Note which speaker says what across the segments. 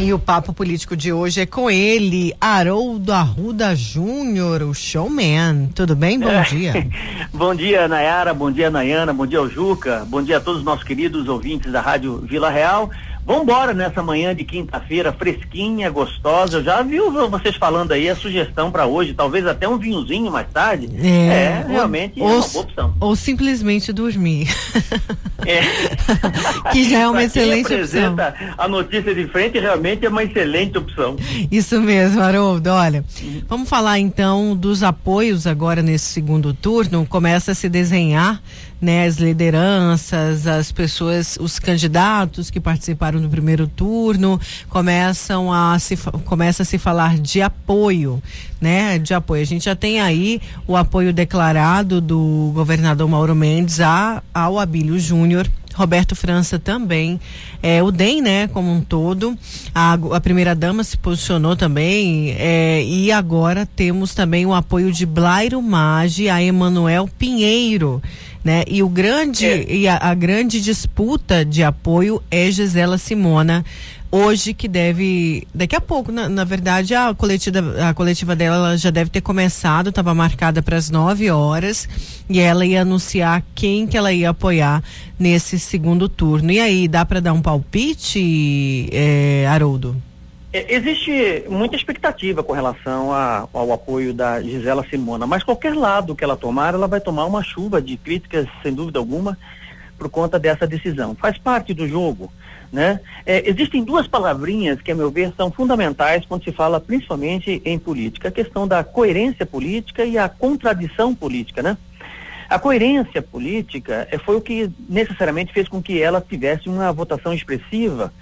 Speaker 1: E o papo político de hoje é com ele, Haroldo Arruda Júnior, o showman. Tudo bem? Bom é. dia.
Speaker 2: bom dia, Nayara. Bom dia, Nayana. Bom dia, Juca. Bom dia a todos os nossos queridos ouvintes da Rádio Vila Real. Vambora nessa manhã de quinta-feira, fresquinha, gostosa. Eu já vi vocês falando aí a sugestão para hoje, talvez até um vinhozinho mais tarde. É, é realmente
Speaker 1: ou,
Speaker 2: é uma boa opção.
Speaker 1: Ou simplesmente dormir. É. que já é uma excelente opção.
Speaker 2: A notícia de frente realmente é uma excelente opção.
Speaker 1: Isso mesmo, Haroldo. Olha, uhum. vamos falar então dos apoios agora nesse segundo turno. Começa a se desenhar né, as lideranças, as pessoas, os candidatos que participaram do primeiro turno, começam a se começa a se falar de apoio, né, de apoio. A gente já tem aí o apoio declarado do governador Mauro Mendes a, ao Abílio Júnior Roberto França também, é, o DEM, né, como um todo, a, a primeira dama se posicionou também, é, e agora temos também o apoio de Blairo Maggi a Emanuel Pinheiro, né, e o grande, é. e a, a grande disputa de apoio é Gisela Simona, hoje que deve daqui a pouco na, na verdade a coletiva a coletiva dela já deve ter começado estava marcada para as 9 horas e ela ia anunciar quem que ela ia apoiar nesse segundo turno. E aí dá para dar um palpite é, Haroldo?
Speaker 2: É, existe muita expectativa com relação a, ao apoio da Gisela Simona mas qualquer lado que ela tomar ela vai tomar uma chuva de críticas sem dúvida alguma por conta dessa decisão. Faz parte do jogo né? É, existem duas palavrinhas que, a meu ver, são fundamentais quando se fala principalmente em política: a questão da coerência política e a contradição política. Né? A coerência política é, foi o que necessariamente fez com que ela tivesse uma votação expressiva.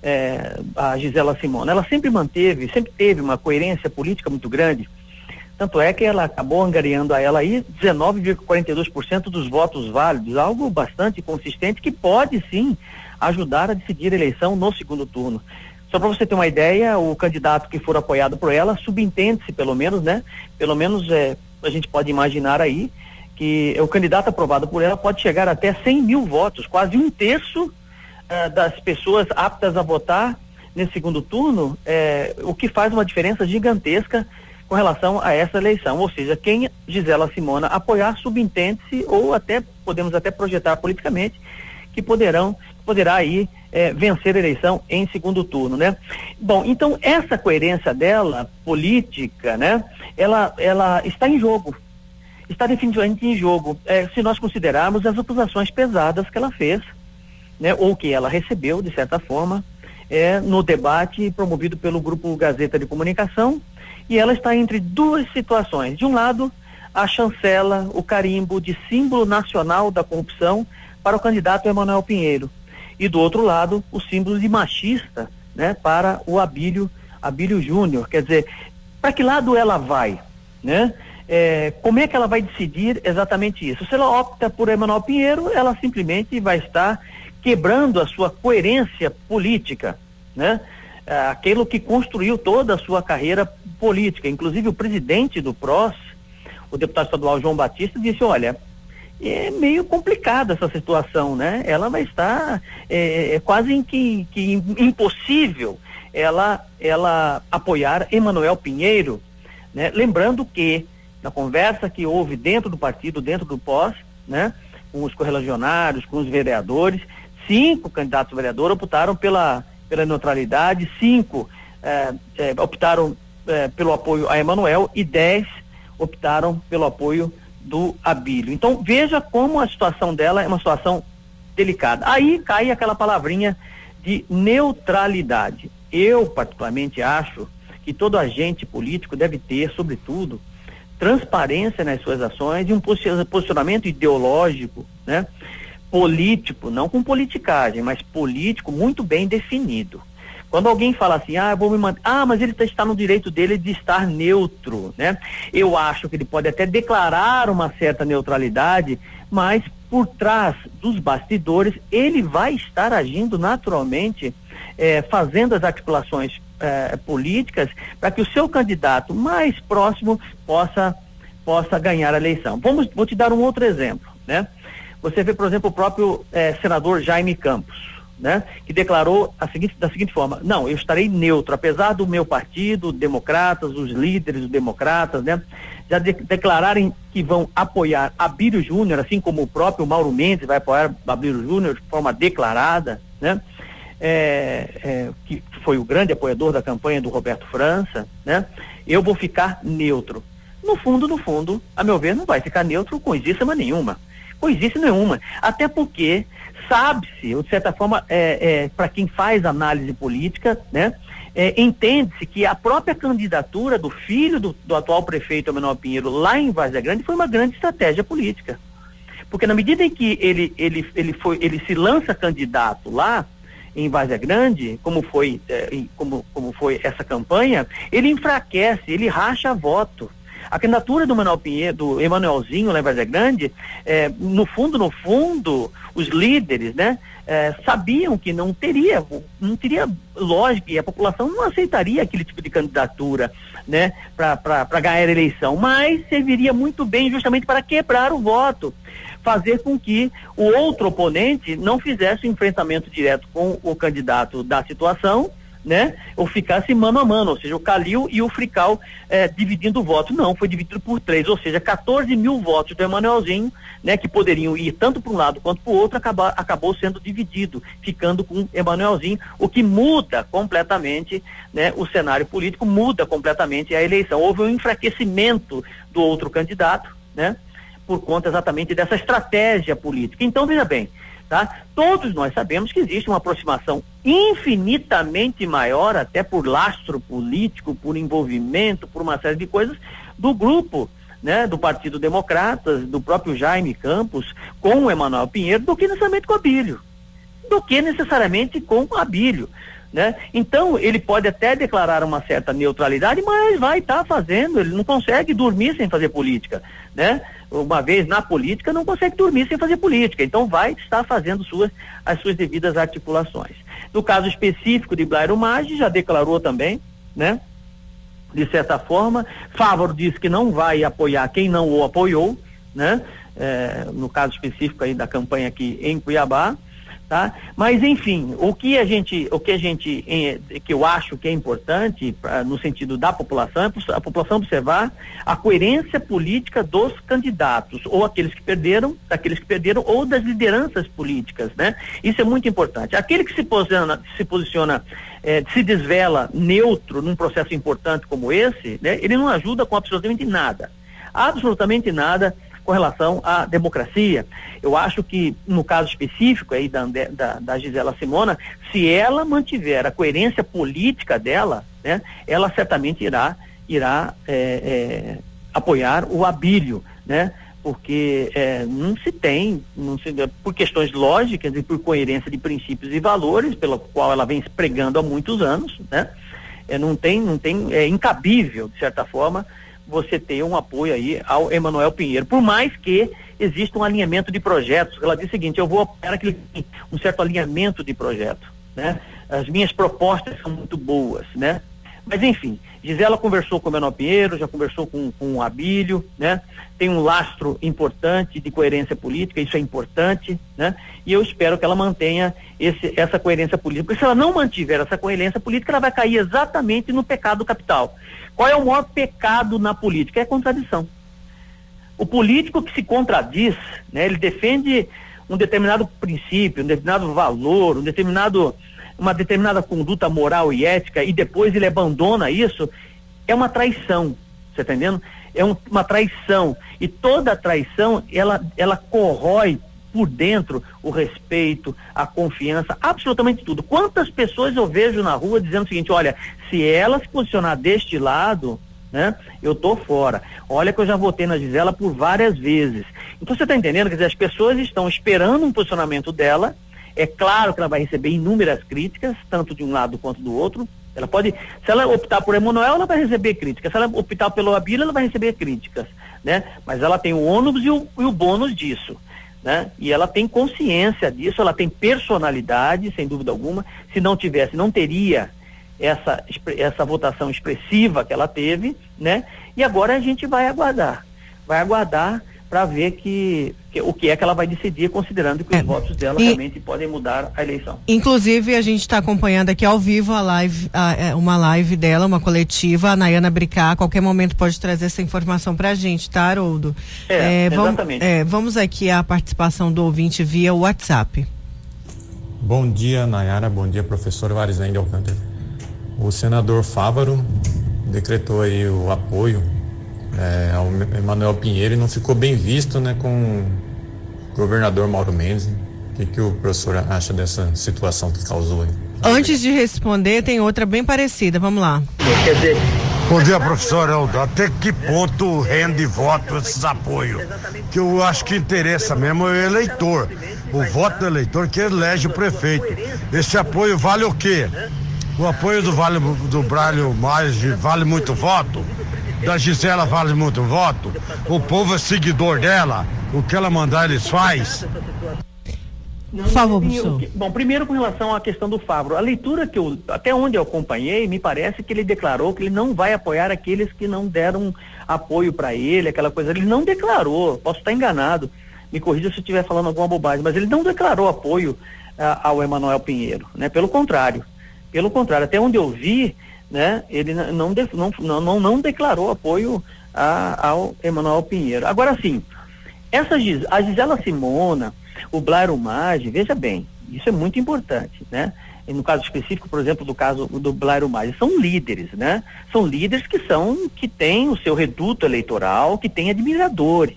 Speaker 2: É, a Gisela Simona, ela sempre manteve, sempre teve uma coerência política muito grande. Tanto é que ela acabou angariando a ela aí 19,42% dos votos válidos, algo bastante consistente que pode sim ajudar a decidir a eleição no segundo turno. Só para você ter uma ideia, o candidato que for apoiado por ela, subentende-se pelo menos, né? Pelo menos é, a gente pode imaginar aí que o candidato aprovado por ela pode chegar até 100 mil votos, quase um terço uh, das pessoas aptas a votar nesse segundo turno, é, o que faz uma diferença gigantesca com relação a essa eleição. Ou seja, quem Gisela Simona apoiar subentende-se ou até podemos até projetar politicamente que poderão poderá aí é, vencer a eleição em segundo turno, né? Bom, então essa coerência dela política, né? Ela, ela está em jogo, está definitivamente em jogo. É, se nós considerarmos as acusações pesadas que ela fez, né? Ou que ela recebeu de certa forma, é, no debate promovido pelo grupo Gazeta de Comunicação, e ela está entre duas situações. De um lado, a chancela, o carimbo de símbolo nacional da corrupção para o candidato Emanuel Pinheiro e do outro lado o símbolo de machista, né, para o Abílio, Abílio Júnior. Quer dizer, para que lado ela vai, né? É, como é que ela vai decidir exatamente isso? Se ela opta por Emanuel Pinheiro, ela simplesmente vai estar quebrando a sua coerência política, né? É, aquilo que construiu toda a sua carreira política. Inclusive o presidente do PROS, o deputado estadual João Batista, disse, olha, é meio complicada essa situação, né? Ela vai estar é, é quase em que, que impossível ela ela apoiar Emanuel Pinheiro, né? Lembrando que na conversa que houve dentro do partido, dentro do pós, né? Com os correligionários, com os vereadores, cinco candidatos a vereador optaram pela pela neutralidade, cinco é, é, optaram é, pelo apoio a Emanuel e dez optaram pelo apoio do Abílio. Então veja como a situação dela é uma situação delicada. Aí cai aquela palavrinha de neutralidade. Eu particularmente acho que todo agente político deve ter, sobretudo, transparência nas suas ações e um posicionamento ideológico, né? Político, não com politicagem, mas político muito bem definido. Quando alguém fala assim, ah, vou me manter, ah, mas ele tá, está no direito dele de estar neutro, né? Eu acho que ele pode até declarar uma certa neutralidade, mas por trás dos bastidores ele vai estar agindo naturalmente, eh, fazendo as articulações eh, políticas para que o seu candidato mais próximo possa possa ganhar a eleição. Vamos, vou te dar um outro exemplo, né? Você vê, por exemplo, o próprio eh, senador Jaime Campos, né? Que declarou seguinte, da seguinte forma: não, eu estarei neutro, apesar do meu partido, democratas, os líderes democratas, né? Já de, declararem que vão apoiar Abílio Júnior, assim como o próprio Mauro Mendes vai apoiar Abílio Júnior de forma declarada, né? É, é, que foi o grande apoiador da campanha do Roberto França, né? Eu vou ficar neutro. No fundo, no fundo, a meu ver, não vai ficar neutro coisíssima nenhuma. Coisíssima nenhuma. Até porque sabe-se, de certa forma, é, é para quem faz análise política, né? É, entende-se que a própria candidatura do filho do, do atual prefeito Manuel Pinheiro lá em Várzea Grande foi uma grande estratégia política. Porque na medida em que ele, ele, ele, foi, ele se lança candidato lá, em Várzea Grande, como foi, eh, como, como foi essa campanha, ele enfraquece, ele racha voto. A candidatura do Manuel Pinheiro, do Emanuelzinho lá em Várzea Grande, eh, no fundo, no fundo, os líderes, né, eh, sabiam que não teria, não teria lógica e a população não aceitaria aquele tipo de candidatura, né, para ganhar a eleição, mas serviria muito bem justamente para quebrar o voto fazer com que o outro oponente não fizesse o enfrentamento direto com o candidato da situação, né? Ou ficasse mano a mano, ou seja, o Calil e o Frical eh, dividindo o voto. Não, foi dividido por três, ou seja, 14 mil votos do Emanuelzinho, né? Que poderiam ir tanto para um lado quanto para o outro, acabou sendo dividido, ficando com Emanuelzinho, o que muda completamente, né? O cenário político muda completamente a eleição. Houve um enfraquecimento do outro candidato, né? por conta exatamente dessa estratégia política. Então, veja bem, tá? Todos nós sabemos que existe uma aproximação infinitamente maior, até por lastro político, por envolvimento, por uma série de coisas, do grupo né, do Partido Democratas, do próprio Jaime Campos, com o Emanuel Pinheiro, do que necessariamente com o Abílio. Do que necessariamente com o Abílio. Né? Então, ele pode até declarar uma certa neutralidade, mas vai estar tá fazendo, ele não consegue dormir sem fazer política. Né? uma vez na política, não consegue dormir sem fazer política. Então vai estar fazendo suas, as suas devidas articulações. No caso específico de Blairo Maggi, já declarou também, né? De certa forma, Fávaro disse que não vai apoiar quem não o apoiou, né? É, no caso específico aí da campanha aqui em Cuiabá tá? Mas enfim, o que a gente, o que a gente, que eu acho que é importante pra, no sentido da população é a população observar a coerência política dos candidatos ou aqueles que perderam, daqueles que perderam ou das lideranças políticas, né? Isso é muito importante. Aquele que se posiciona, se posiciona, eh, se desvela neutro num processo importante como esse, né? Ele não ajuda com absolutamente nada, absolutamente nada com relação à democracia. Eu acho que, no caso específico aí da, da, da Gisela Simona, se ela mantiver a coerência política dela, né, ela certamente irá, irá é, é, apoiar o Abílio, né? porque é, não se tem, não se, por questões lógicas e por coerência de princípios e valores, pelo qual ela vem pregando há muitos anos, né? É, não tem, não tem, é incabível, de certa forma, você ter um apoio aí ao Emanuel Pinheiro, por mais que exista um alinhamento de projetos. Ela diz o seguinte, eu vou apoiar aquele, um certo alinhamento de projeto, né? As minhas propostas são muito boas, né? Mas enfim, Gisela conversou com o Menor Pinheiro, já conversou com, com o Abílio, né? Tem um lastro importante de coerência política, isso é importante, né? E eu espero que ela mantenha esse, essa coerência política. Porque se ela não mantiver essa coerência política, ela vai cair exatamente no pecado capital. Qual é o maior pecado na política? É contradição. O político que se contradiz, né? Ele defende um determinado princípio, um determinado valor, um determinado uma determinada conduta moral e ética e depois ele abandona isso, é uma traição, você está entendendo? É um, uma traição. E toda traição, ela, ela corrói por dentro o respeito, a confiança, absolutamente tudo. Quantas pessoas eu vejo na rua dizendo o seguinte, olha, se ela se posicionar deste lado, né, eu tô fora. Olha que eu já votei na Gisela por várias vezes. Então você está entendendo? Quer dizer, as pessoas estão esperando um posicionamento dela É claro que ela vai receber inúmeras críticas, tanto de um lado quanto do outro. Ela pode, se ela optar por Emanuel, ela vai receber críticas. Se ela optar pelo Abílio, ela vai receber críticas, né? Mas ela tem o ônus e o, e o bônus disso, né? E ela tem consciência disso, ela tem personalidade, sem dúvida alguma. Se não tivesse, não teria essa, essa votação expressiva que ela teve, né? E agora a gente vai aguardar. Vai aguardar para ver que, que, o que é que ela vai decidir, considerando que é. os votos dela e, realmente podem mudar a eleição.
Speaker 1: Inclusive, a gente está acompanhando aqui ao vivo a live, a, é, uma live dela, uma coletiva, a Nayana Bricá, a qualquer momento pode trazer essa informação para a gente, tá, Haroldo?
Speaker 2: É, é exatamente.
Speaker 1: Vamos, é, vamos aqui à participação do ouvinte via WhatsApp.
Speaker 3: Bom dia, Nayara, bom dia, professor Varisende Alcântara. O senador Fávaro decretou aí o apoio é, ao Emanuel Pinheiro e não ficou bem visto né, com o governador Mauro Mendes. O que, que o professor acha dessa situação que causou aí?
Speaker 1: Antes de responder, tem outra bem parecida. Vamos lá.
Speaker 4: Quer dizer, Bom dia, professor Eldo. Até que ponto rende voto esses apoios? Que eu acho que interessa mesmo é o eleitor. O voto do eleitor que elege o prefeito. Esse apoio vale o quê? O apoio do Vale do Bralho mais vale muito voto? Da Gisela vale muito voto, o povo é seguidor dela, o que ela mandar eles faz.
Speaker 1: Por favor, professor.
Speaker 2: Bom, primeiro com relação à questão do Fábio, a leitura que eu, até onde eu acompanhei, me parece que ele declarou que ele não vai apoiar aqueles que não deram apoio para ele, aquela coisa. Ele não declarou, posso estar enganado, me corrija se eu estiver falando alguma bobagem, mas ele não declarou apoio uh, ao Emanuel Pinheiro, né? Pelo contrário, pelo contrário, até onde eu vi, né, ele não, não, não, não, declarou apoio a, ao Emanuel Pinheiro. Agora sim, essa, a Gisela Simona, o Blairo Maggi, veja bem, isso é muito importante, né? E no caso específico, por exemplo, do caso do Blairo Maggi, são líderes, né? São líderes que são, que têm o seu reduto eleitoral, que têm admiradores,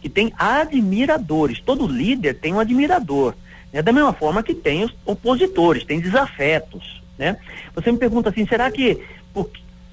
Speaker 2: que têm admiradores. Todo líder tem um admirador, né? Da mesma forma que tem os opositores, tem desafetos, né? Você me pergunta assim, será que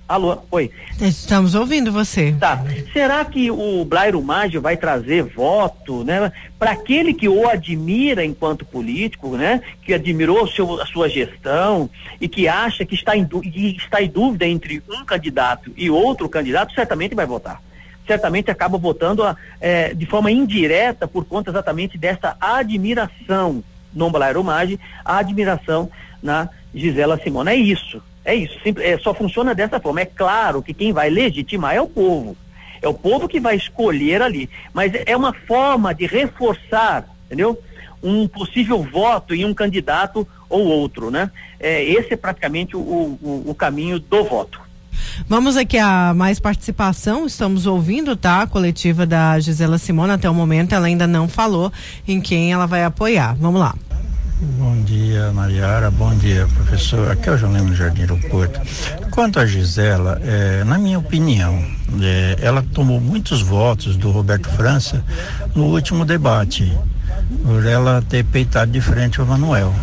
Speaker 2: Alô, oi.
Speaker 1: Estamos ouvindo você.
Speaker 2: Tá. Será que o Blairo Maggio vai trazer voto, né, para aquele que o admira enquanto político, né, que admirou seu, a sua gestão e que acha que está em, que está em dúvida entre um candidato e outro candidato, certamente vai votar. Certamente acaba votando é, de forma indireta por conta exatamente dessa admiração no Blairo Maggi, a admiração na Gisela Simona. É isso, é isso. É, só funciona dessa forma. É claro que quem vai legitimar é o povo. É o povo que vai escolher ali. Mas é uma forma de reforçar, entendeu? Um possível voto em um candidato ou outro, né? É, esse é praticamente o, o, o caminho do voto.
Speaker 1: Vamos aqui a mais participação. Estamos ouvindo, tá? A coletiva da Gisela Simona. Até o momento ela ainda não falou em quem ela vai apoiar. Vamos lá.
Speaker 5: Bom dia, Mariara. Bom dia, professor. Aqui é o João Lemos Jardim Aeroporto. Quanto a Gisela, é, na minha opinião, é, ela tomou muitos votos do Roberto França no último debate, por ela ter peitado de frente o Manuel.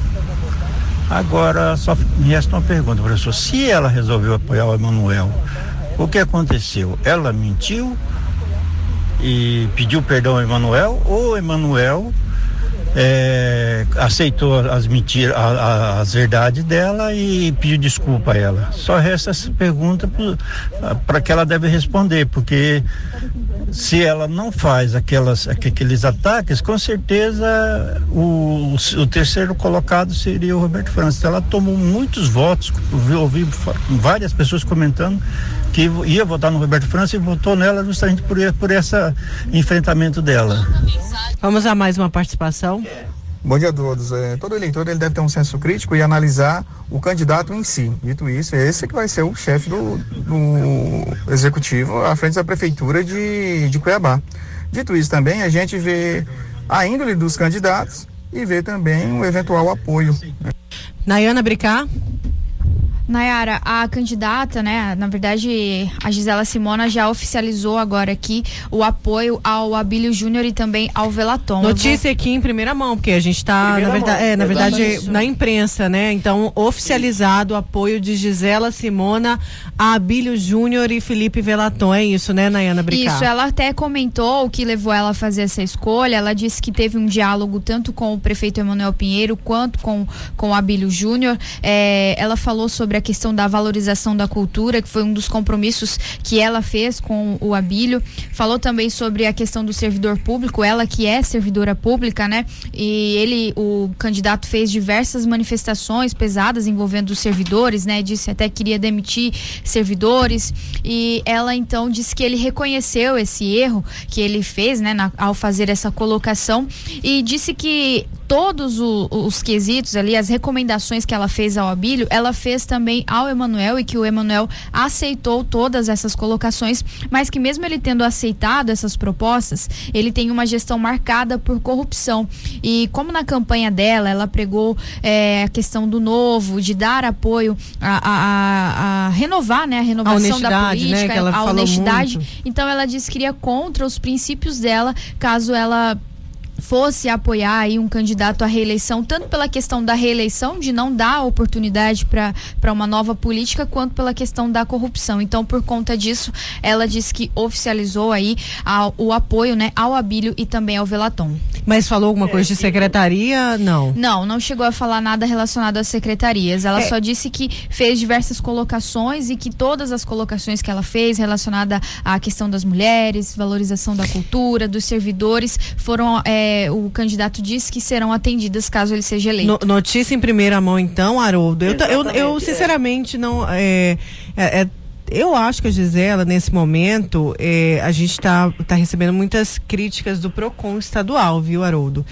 Speaker 5: Agora, só me resta uma pergunta, professor. Se ela resolveu apoiar o Emanuel, o que aconteceu? Ela mentiu e pediu perdão ao Emanuel ou o Emanuel é, aceitou as mentiras, as verdades dela e pediu desculpa a ela. Só resta essa pergunta para que ela deve responder, porque se ela não faz aquelas, aqueles ataques, com certeza o, o terceiro colocado seria o Roberto França. Ela tomou muitos votos, ouvi várias pessoas comentando que ia votar no Roberto França e votou nela justamente por, por esse enfrentamento dela.
Speaker 1: Vamos a mais uma participação.
Speaker 6: Bom dia a todos. É, todo eleitor ele deve ter um senso crítico e analisar o candidato em si. Dito isso, esse é que vai ser o chefe do, do executivo à frente da prefeitura de, de Cuiabá. Dito isso também, a gente vê a índole dos candidatos e vê também o eventual apoio.
Speaker 1: Nayana Bricá.
Speaker 7: Nayara, a candidata, né, na verdade, a Gisela Simona já oficializou agora aqui o apoio ao Abílio Júnior e também ao Velaton.
Speaker 1: Notícia vou... aqui em primeira mão, porque a gente está, na verdade, é, na verdade, na imprensa, né? Então, oficializado o apoio de Gisela Simona a Abílio Júnior e Felipe Velaton. É isso, né, Nayana Bricá?
Speaker 7: Isso, ela até comentou o que levou ela a fazer essa escolha. Ela disse que teve um diálogo tanto com o prefeito Emanuel Pinheiro quanto com, com o Abílio Júnior. É, ela falou sobre sobre a questão da valorização da cultura, que foi um dos compromissos que ela fez com o Abílio. Falou também sobre a questão do servidor público, ela que é servidora pública, né? E ele, o candidato, fez diversas manifestações pesadas envolvendo os servidores, né? Disse até que queria demitir servidores. E ela então disse que ele reconheceu esse erro que ele fez, né? Na, ao fazer essa colocação e disse que todos o, os quesitos ali, as recomendações que ela fez ao Abílio, ela fez também ao Emanuel e que o Emanuel aceitou todas essas colocações, mas que mesmo ele tendo aceitado essas propostas, ele tem uma gestão marcada por corrupção. E como na campanha dela, ela pregou é, a questão do novo, de dar apoio a, a, a renovar, né, a renovação a da né, política,
Speaker 1: né,
Speaker 7: a honestidade. Muito. Então ela disse que iria contra os princípios dela, caso ela fosse apoiar aí um candidato à reeleição, tanto pela questão da reeleição, de não dar oportunidade para uma nova política, quanto pela questão da corrupção. Então, por conta disso, ela disse que oficializou aí a, o apoio né, ao Abílio e também ao Velaton.
Speaker 1: Mas falou alguma coisa de é, secretaria? Não.
Speaker 7: Não, não chegou a falar nada relacionado às secretarias. Ela é. só disse que fez diversas colocações e que todas as colocações que ela fez relacionada à questão das mulheres, valorização da cultura, dos servidores, foram. É, é, o candidato disse que serão atendidas caso ele seja eleito.
Speaker 1: No, notícia em primeira mão, então, Haroldo. Eu, eu, eu, sinceramente, não. É, é, é, eu acho que a Gisela, nesse momento, é, a gente está tá recebendo muitas críticas do PROCON estadual, viu, Haroldo?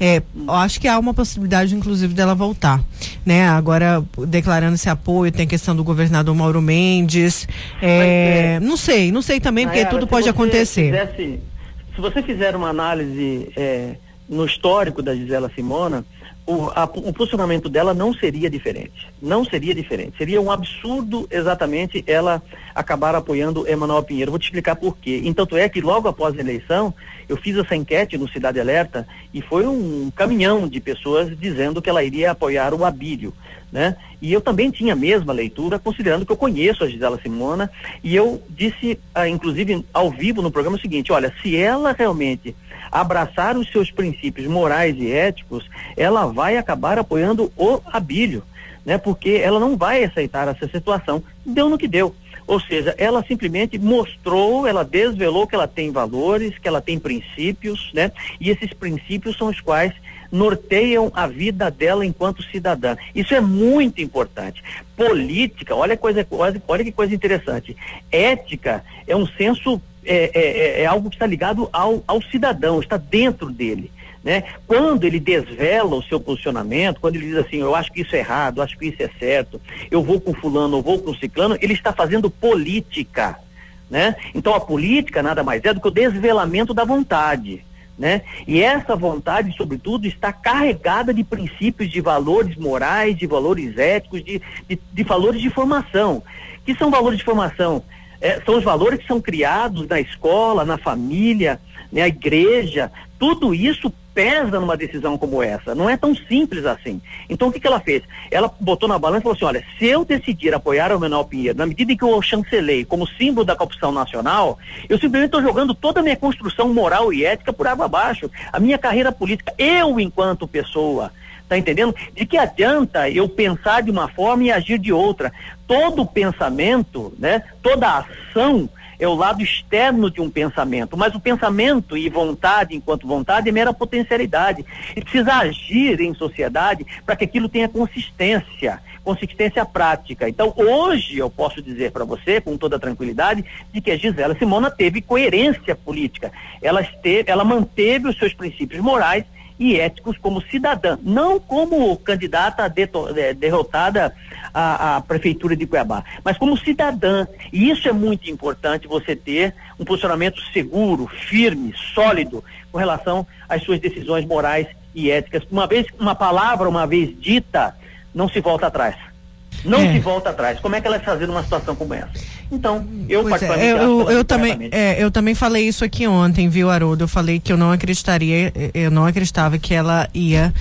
Speaker 1: É, eu acho que há uma possibilidade, inclusive, dela voltar. Né? Agora, declarando esse apoio, tem a questão do governador Mauro Mendes. É, não sei, não sei também, porque tudo pode acontecer.
Speaker 2: Fizesse se você fizer uma análise é, no histórico da Gisela Simona, o, a, o posicionamento dela não seria diferente. Não seria diferente. Seria um absurdo exatamente ela acabar apoiando Emanuel Pinheiro. Vou te explicar por quê. Então, é que logo após a eleição, eu fiz essa enquete no Cidade Alerta e foi um caminhão de pessoas dizendo que ela iria apoiar o Abílio. Né? E eu também tinha a mesma leitura, considerando que eu conheço a Gisela Simona, e eu disse, ah, inclusive ao vivo no programa o seguinte: olha, se ela realmente abraçar os seus princípios morais e éticos, ela vai acabar apoiando o Abílio, né? Porque ela não vai aceitar essa situação. Deu no que deu. Ou seja, ela simplesmente mostrou, ela desvelou que ela tem valores, que ela tem princípios, né? E esses princípios são os quais norteiam a vida dela enquanto cidadã. Isso é muito importante. Política, olha, coisa, olha que coisa interessante. Ética é um senso, é, é, é, é algo que está ligado ao, ao cidadão, está dentro dele. Né? Quando ele desvela o seu posicionamento, quando ele diz assim, eu acho que isso é errado, acho que isso é certo, eu vou com fulano, eu vou com ciclano, ele está fazendo política, né? Então a política nada mais é do que o desvelamento da vontade. Né? E essa vontade, sobretudo, está carregada de princípios, de valores morais, de valores éticos, de, de, de valores de formação. Que são valores de formação? É, são os valores que são criados na escola, na família, na igreja. Tudo isso pesa numa decisão como essa. Não é tão simples assim. Então o que, que ela fez? Ela botou na balança e falou assim: olha, se eu decidir apoiar o Manuel Pinheiro, na medida em que eu o chancelei como símbolo da corrupção nacional, eu simplesmente estou jogando toda a minha construção moral e ética por água abaixo. A minha carreira política, eu enquanto pessoa. Tá entendendo? De que adianta eu pensar de uma forma e agir de outra? Todo pensamento, né? Toda ação é o lado externo de um pensamento, mas o pensamento e vontade, enquanto vontade, é mera potencialidade. E precisa agir em sociedade para que aquilo tenha consistência, consistência prática. Então, hoje eu posso dizer para você, com toda tranquilidade, de que a Gisela Simona teve coerência política. Ela, esteve, ela manteve os seus princípios morais e éticos como cidadã, não como candidata derrotada à, à, prefeitura de Cuiabá, mas como cidadã. E isso é muito importante você ter um posicionamento seguro, firme, sólido com relação às suas decisões morais e éticas. Uma vez uma palavra, uma vez dita, não se volta atrás. Não é. se volta atrás. Como é que ela vai fazer numa situação como essa? Então, eu
Speaker 1: pois é, eu, eu, também, é, eu também falei isso aqui ontem, viu, Haroldo? Eu falei que eu não acreditaria, eu não acreditava que ela ia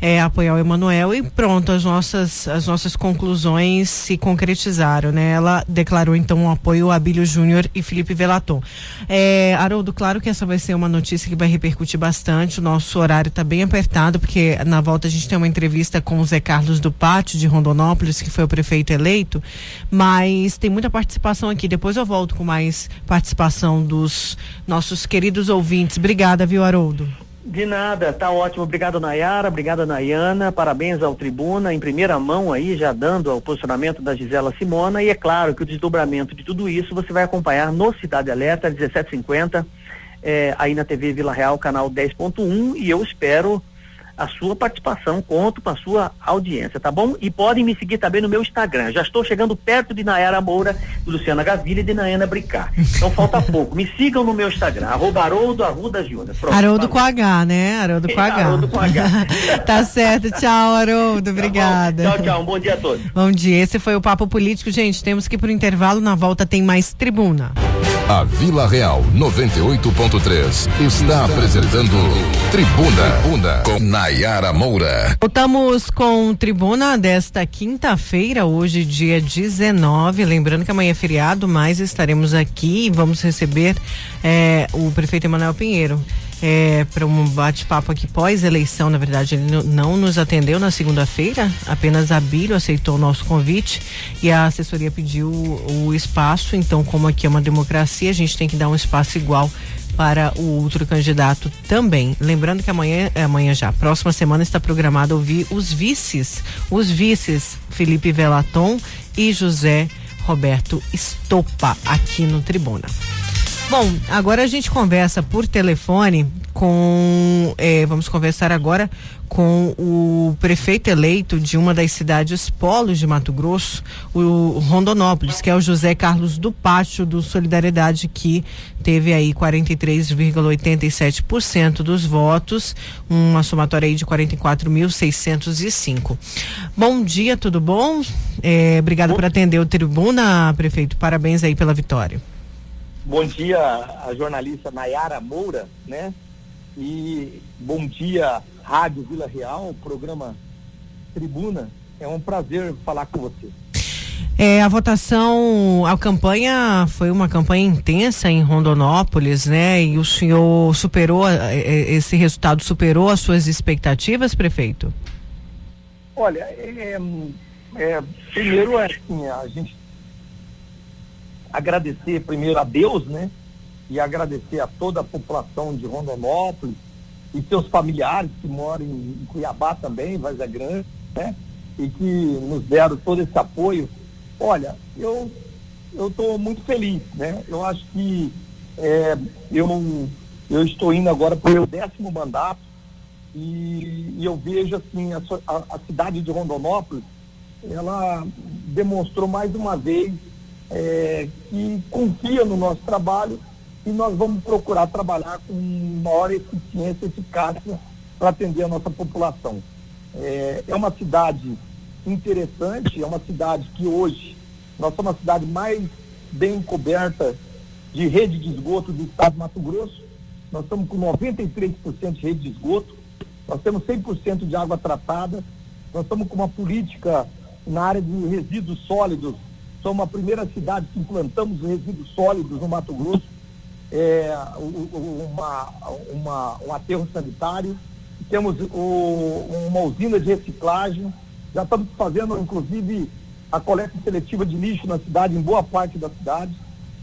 Speaker 1: é, apoiar o Emanuel e pronto, as nossas, as nossas conclusões se concretizaram, né? Ela declarou então um apoio a Abílio Júnior e Felipe Velaton. É, Haroldo, claro que essa vai ser uma notícia que vai repercutir bastante, o nosso horário está bem apertado, porque na volta a gente tem uma entrevista com o Zé Carlos do Pátio de Rondonópolis, que foi o prefeito eleito, mas tem muita participação aqui, depois eu volto com mais participação dos nossos queridos ouvintes. Obrigada, viu, Haroldo?
Speaker 2: De nada, tá ótimo. Obrigado, Nayara. Obrigado, Nayana. Parabéns ao Tribuna, em primeira mão aí, já dando o posicionamento da Gisela Simona. E é claro que o desdobramento de tudo isso você vai acompanhar no Cidade Alerta, 1750, é, aí na TV Vila Real, canal 10.1. E eu espero a sua participação, conto com a sua audiência, tá bom? E podem me seguir também no meu Instagram. Já estou chegando perto de Nayara Moura, de Luciana Gavilha e de Nayana Bricar. Então falta pouco. Me sigam no meu Instagram, arroba Haroldo Arruda Júnior.
Speaker 1: Haroldo com H, né? Haroldo com H. Haroldo com H. tá certo. Tchau, Haroldo. Tá Obrigada.
Speaker 2: Tá tchau, tchau. Um bom dia a todos.
Speaker 1: Bom dia. Esse foi o Papo Político. Gente, temos que ir pro intervalo. Na volta tem mais tribuna.
Speaker 8: A Vila Real 98.3 está apresentando Tribuna, Tribuna com Nayara Moura.
Speaker 1: Voltamos com Tribuna desta quinta-feira, hoje dia 19. Lembrando que amanhã é feriado, mas estaremos aqui e vamos receber é, o prefeito Emanuel Pinheiro é, para um bate-papo aqui pós-eleição. Na verdade, ele não nos atendeu na segunda-feira, apenas a Bílio aceitou o nosso convite e a assessoria pediu o, espaço. Então, como aqui é uma democracia, a gente tem que dar um espaço igual para o outro candidato também. Lembrando que amanhã, é amanhã já, próxima semana está programado ouvir os vices, os vices Felipe Velaton e José Roberto Estopa aqui no Tribuna. Bom, agora a gente conversa por telefone com. É, vamos conversar agora com o prefeito eleito de uma das cidades polos de Mato Grosso, o Rondonópolis, que é o José Carlos do Pátio do Solidariedade, que teve aí 43,87% dos votos, uma somatória aí de 44.605. Bom dia, tudo bom? É, obrigado por atender o tribuna, prefeito. Parabéns aí pela vitória.
Speaker 9: Bom dia a jornalista Nayara Moura, né? E bom dia, Rádio Vila Real, programa Tribuna. É um prazer falar com você.
Speaker 1: É, a votação, a campanha foi uma campanha intensa em Rondonópolis, né? E o senhor superou, é, é, esse resultado superou as suas expectativas, prefeito?
Speaker 9: Olha, é, é, primeiro assim, a gente agradecer primeiro a Deus, né? E agradecer a toda a população de Rondonópolis e seus familiares que moram em Cuiabá também, Vazia Grande, né? E que nos deram todo esse apoio. Olha, eu eu estou muito feliz, né? Eu acho que é, eu eu estou indo agora para o meu décimo mandato e, e eu vejo assim a, a cidade de Rondonópolis, ela demonstrou mais uma vez é, que confia no nosso trabalho e nós vamos procurar trabalhar com maior eficiência e eficácia para atender a nossa população. É, é uma cidade interessante, é uma cidade que hoje nós somos a cidade mais bem coberta de rede de esgoto do estado de Mato Grosso. Nós estamos com 93% de rede de esgoto, nós temos 100% de água tratada, nós estamos com uma política na área de resíduos sólidos Somos a primeira cidade que implantamos resíduos sólidos no Mato Grosso, é, uma, uma, um aterro sanitário, temos o, uma usina de reciclagem, já estamos fazendo, inclusive, a coleta seletiva de lixo na cidade, em boa parte da cidade.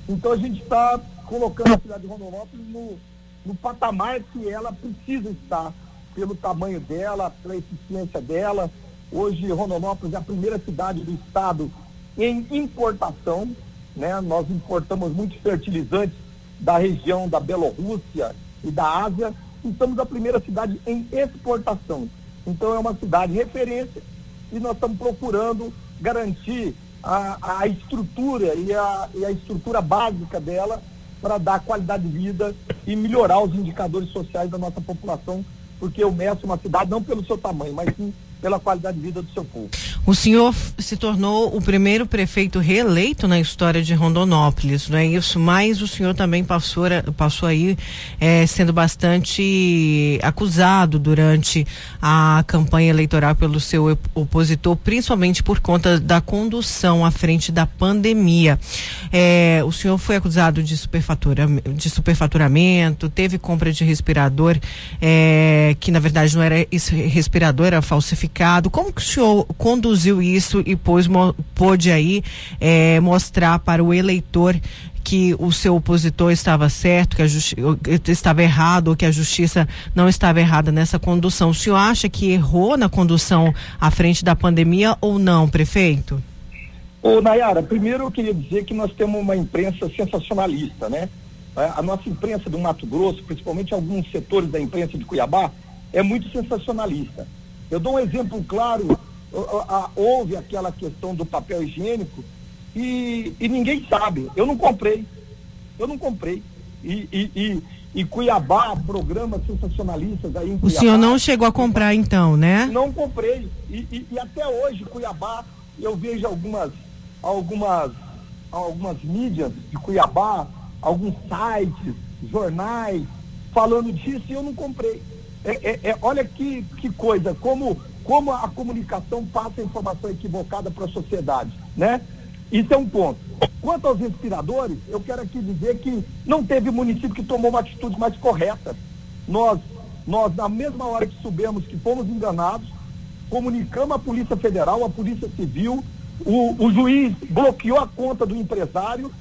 Speaker 9: Então a gente está colocando a cidade de Rondonópolis no, no patamar que ela precisa estar, pelo tamanho dela, pela eficiência dela. Hoje, Rondonópolis é a primeira cidade do estado em importação, né? Nós importamos muitos fertilizantes da região da Bielorrússia e da Ásia e somos a primeira cidade em exportação. Então é uma cidade referência e nós estamos procurando garantir a, a estrutura e a, e a estrutura básica dela para dar qualidade de vida e melhorar os indicadores sociais da nossa população, porque eu meço uma cidade não pelo seu tamanho, mas sim pela qualidade de vida do seu povo.
Speaker 1: O senhor se tornou o primeiro prefeito reeleito na história de Rondonópolis, não é isso? Mas o senhor também passou, passou aí é, sendo bastante acusado durante a campanha eleitoral pelo seu opositor, principalmente por conta da condução à frente da pandemia. É, o senhor foi acusado de, superfatura, de superfaturamento, teve compra de respirador, é, que na verdade não era respirador, era falsificado. Como que o senhor conduziu isso e pôs, pôde aí é, mostrar para o eleitor que o seu opositor estava certo, que a justi estava errado, ou que a justiça não estava errada nessa condução. O senhor acha que errou na condução à frente da pandemia ou não, prefeito?
Speaker 9: Ô, Nayara, primeiro eu queria dizer que nós temos uma imprensa sensacionalista, né? A nossa imprensa do Mato Grosso, principalmente alguns setores da imprensa de Cuiabá, é muito sensacionalista. Eu dou um exemplo claro. Houve aquela questão do papel higiênico e, e ninguém sabe. Eu não comprei. Eu não comprei. E, e, e, e Cuiabá, programas sensacionalistas aí em Cuiabá.
Speaker 1: O senhor não chegou a comprar então, né?
Speaker 9: Não comprei. E, e, e, até hoje, Cuiabá, eu vejo algumas, algumas, algumas mídias de Cuiabá, alguns sites, jornais, falando disso e eu não comprei. É, é, é, olha que, que coisa, como, como a comunicação passa informação equivocada para a sociedade, né? Isso é um ponto. Quanto aos respiradores, eu quero aqui dizer que não teve município que tomou uma atitude mais correta. Nós, nós na mesma hora que soubemos que fomos enganados, comunicamos à Polícia Federal, à Polícia Civil, o, o juiz bloqueou a conta do empresário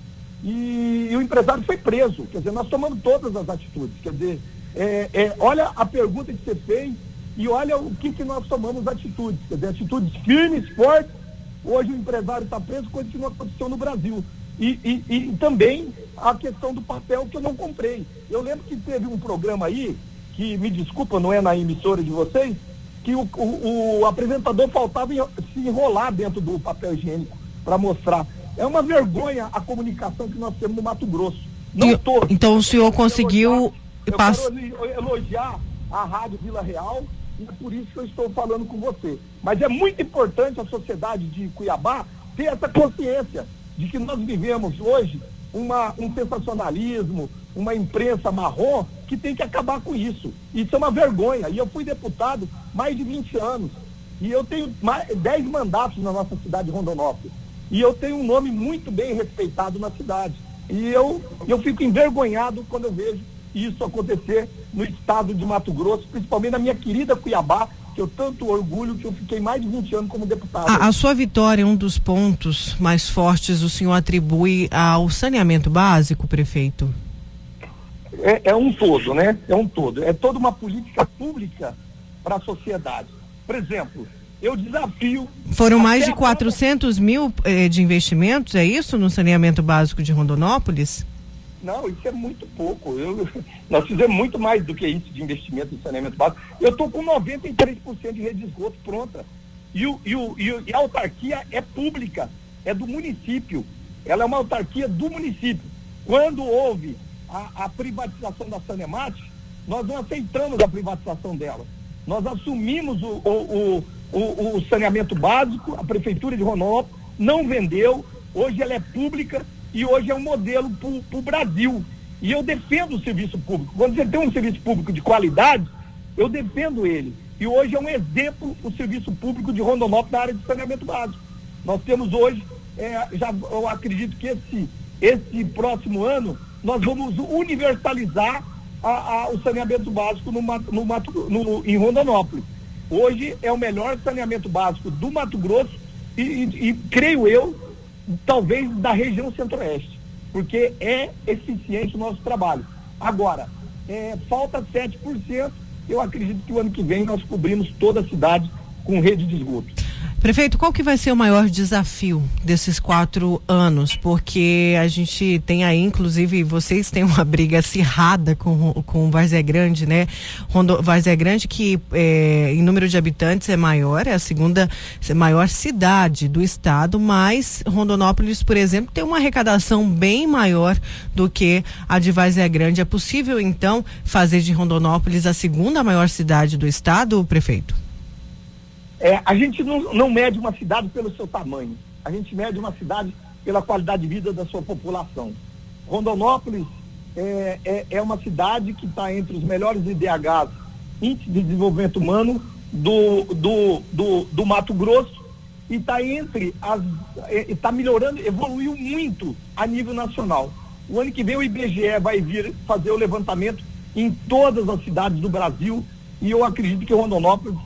Speaker 9: e, e, o empresário foi preso. Quer dizer, nós tomamos todas as atitudes. Quer dizer, é, é, olha a pergunta que você fez e olha o que, que nós tomamos atitudes. Quer dizer, atitudes firmes, fortes Hoje o empresário está preso, coisa que não aconteceu no Brasil. E, e, e, também a questão do papel que eu não comprei. Eu lembro que teve um programa aí, que me desculpa, não é na emissora de vocês, que o, o, o apresentador faltava se enrolar dentro do papel higiênico para mostrar. É uma vergonha a comunicação que nós temos no Mato Grosso. Não
Speaker 1: e, tô, então o senhor conseguiu.
Speaker 9: Eu quero elogiar a Rádio Vila Real e é por isso que eu estou falando com você. Mas é muito importante a sociedade de Cuiabá ter essa consciência de que nós vivemos hoje uma, um sensacionalismo, uma imprensa marrom que tem que acabar com isso. Isso é uma vergonha. E eu fui deputado mais de 20 anos. E eu tenho mais, 10 mandatos na nossa cidade de Rondonópolis. E eu tenho um nome muito bem respeitado na cidade. E eu, eu fico envergonhado quando eu vejo isso acontecer no estado de Mato Grosso, principalmente na minha querida Cuiabá, que eu tanto orgulho que eu fiquei mais de 20 anos como deputado.
Speaker 1: A, a sua vitória, um dos pontos mais fortes, o senhor atribui ao saneamento básico, prefeito?
Speaker 9: É, é um todo, né? É um todo. É toda uma política pública para a sociedade. Por exemplo, eu desafio.
Speaker 1: Foram mais de 400 mil eh, de investimentos, é isso, no saneamento básico de Rondonópolis?
Speaker 9: Não, isso é muito pouco. Eu, nós fizemos muito mais do que isso de investimento em saneamento básico. Eu estou com 93% de rede de esgoto pronta. E, o, e, o, e a autarquia é pública, é do município. Ela é uma autarquia do município. Quando houve a, a privatização da Sanemate, nós não aceitamos a privatização dela. Nós assumimos o, o, o, o saneamento básico, a Prefeitura de Ronópolis não vendeu, hoje ela é pública e hoje é um modelo para o Brasil. E eu defendo o serviço público. Quando você tem um serviço público de qualidade, eu defendo ele. E hoje é um exemplo o serviço público de Rondonópolis na área de saneamento básico. Nós temos hoje, é, já eu acredito que esse, esse próximo ano, nós vamos universalizar a, a, o saneamento básico no, no, no, em Rondonópolis. Hoje é o melhor saneamento básico do Mato Grosso e, e, e creio eu talvez da região centro-oeste, porque é eficiente o nosso trabalho. Agora, é, falta 7%, eu acredito que o ano que vem nós cobrimos toda a cidade com rede de esgoto.
Speaker 1: Prefeito, qual que vai ser o maior desafio desses quatro anos? Porque a gente tem aí, inclusive, vocês têm uma briga acirrada com, com Várzea Grande, né? Rondo, Várzea Grande, que é, em número de habitantes é maior, é a segunda maior cidade do estado, mas Rondonópolis, por exemplo, tem uma arrecadação bem maior do que a de Várzea Grande. É possível, então, fazer de Rondonópolis a segunda maior cidade do estado, prefeito?
Speaker 9: É, a gente não, não mede uma cidade pelo seu tamanho, a gente mede uma cidade pela qualidade de vida da sua população. Rondonópolis é, é, é uma cidade que está entre os melhores IDHs, Índice de Desenvolvimento Humano, do, do, do, do Mato Grosso e está entre as. está melhorando, evoluiu muito a nível nacional. O ano que vem o IBGE vai vir fazer o levantamento em todas as cidades do Brasil e eu acredito que Rondonópolis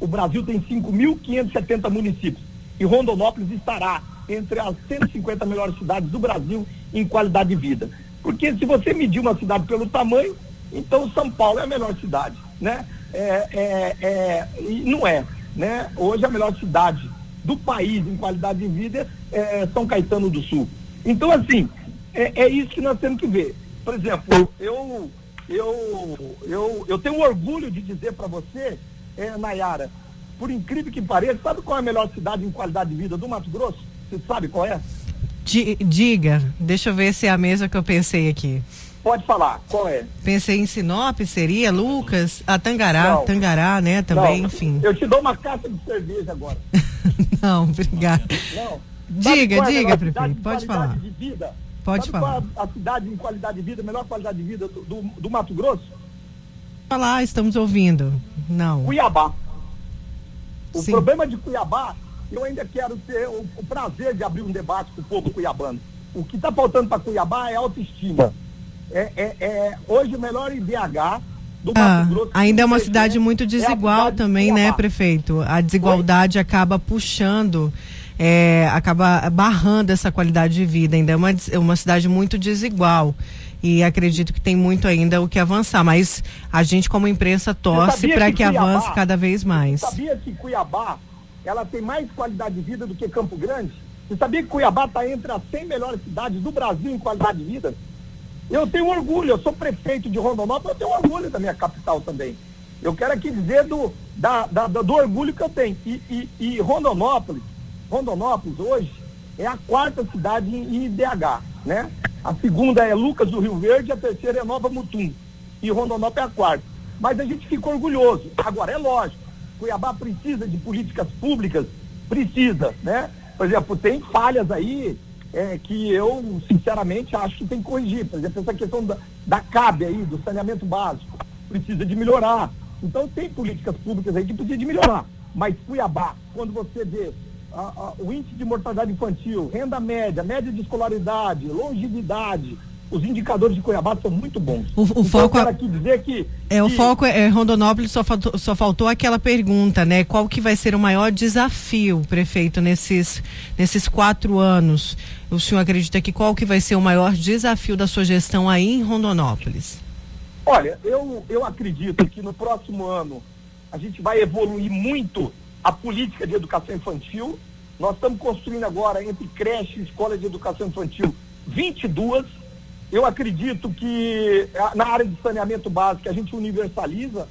Speaker 9: o Brasil tem 5.570 municípios e Rondonópolis estará entre as 150 melhores cidades do Brasil em qualidade de vida. Porque se você medir uma cidade pelo tamanho, então São Paulo é a melhor cidade, né? É, é, é, não é, né? Hoje a melhor cidade do país em qualidade de vida é São Caetano do Sul. Então, assim, é, é isso que nós temos que ver. Por exemplo, eu, eu, eu, eu tenho orgulho de dizer para você é, Nayara, por incrível que pareça, sabe qual é a melhor cidade em qualidade de vida do Mato Grosso? Você sabe qual é?
Speaker 1: Diga, deixa eu ver se é a mesma que eu pensei aqui.
Speaker 9: Pode falar, qual é?
Speaker 1: Pensei em Sinop, seria Lucas, a Tangará, não, Tangará, né, também, não, enfim.
Speaker 9: Eu te dou uma caixa de cerveja agora.
Speaker 1: não, obrigado. Não. Diga, é diga, prefeito, pode falar. Pode
Speaker 9: Sabe
Speaker 1: falar.
Speaker 9: Qual é a cidade em qualidade de vida, melhor qualidade de vida do, do, do Mato Grosso?
Speaker 1: Falar, estamos ouvindo. Não.
Speaker 9: Cuiabá. O Sim. problema de Cuiabá, eu ainda quero ter o, o, prazer de abrir um debate com o povo cuiabano. O que está faltando para Cuiabá é autoestima. É, é, é, hoje o melhor IDH do
Speaker 1: ah,
Speaker 9: Mato Grosso.
Speaker 1: Ainda é uma cidade muito desigual é também, né, prefeito? A desigualdade Oi? acaba puxando. É, acaba barrando essa qualidade de vida. Ainda é uma, é uma cidade muito desigual e acredito que tem muito ainda o que avançar, mas a gente como imprensa torce para que, que avance cada vez mais.
Speaker 9: Você sabia que Cuiabá ela tem mais qualidade de vida do que Campo Grande? Você sabia que Cuiabá está entre as 100 melhores cidades do Brasil em qualidade de vida? Eu tenho orgulho, eu sou prefeito de Rondonópolis, eu tenho orgulho da minha capital também. Eu quero aqui dizer do, da, da, do orgulho que eu tenho. E, e, e Rondonópolis, Rondonópolis hoje é a quarta cidade em, em IDH, né? A segunda é Lucas do Rio Verde, a terceira é Nova Mutum. E Rondonópolis é a quarta. Mas a gente fica orgulhoso. Agora, é lógico, Cuiabá precisa de políticas públicas, precisa, né? Por exemplo, tem falhas aí é, que eu, sinceramente, acho que tem que corrigir. Por exemplo, essa questão da, da CAB aí, do saneamento básico, precisa de melhorar. Então, tem políticas públicas aí que precisa de melhorar. Mas Cuiabá, quando você vê a, a, o índice de mortalidade infantil, renda média, média de escolaridade, longevidade, os indicadores de Cuiabá são muito bons.
Speaker 1: O, o então, foco
Speaker 9: eu aqui dizer que
Speaker 1: é o foco é, é Rondonópolis só faltou, só faltou aquela pergunta, né? Qual que vai ser o maior desafio, prefeito, nesses nesses quatro anos? O senhor acredita que qual que vai ser o maior desafio da sua gestão aí em Rondonópolis?
Speaker 9: Olha, eu eu acredito que no próximo ano a gente vai evoluir muito a política de educação infantil. Nós estamos construindo agora, entre creche e escola de educação infantil, 22. Eu acredito que na área de saneamento básico a gente universaliza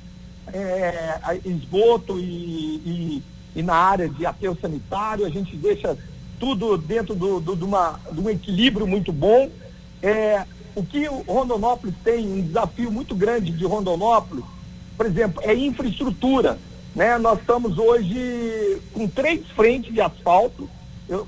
Speaker 9: é, esgoto e, e, e, na área de aterro sanitário, a gente deixa tudo dentro do, do, de, uma, de um equilíbrio muito bom. É, o que o Rondonópolis tem, um desafio muito grande de Rondonópolis, por exemplo, é infraestrutura. Né? Nós estamos hoje com três frentes de asfalto,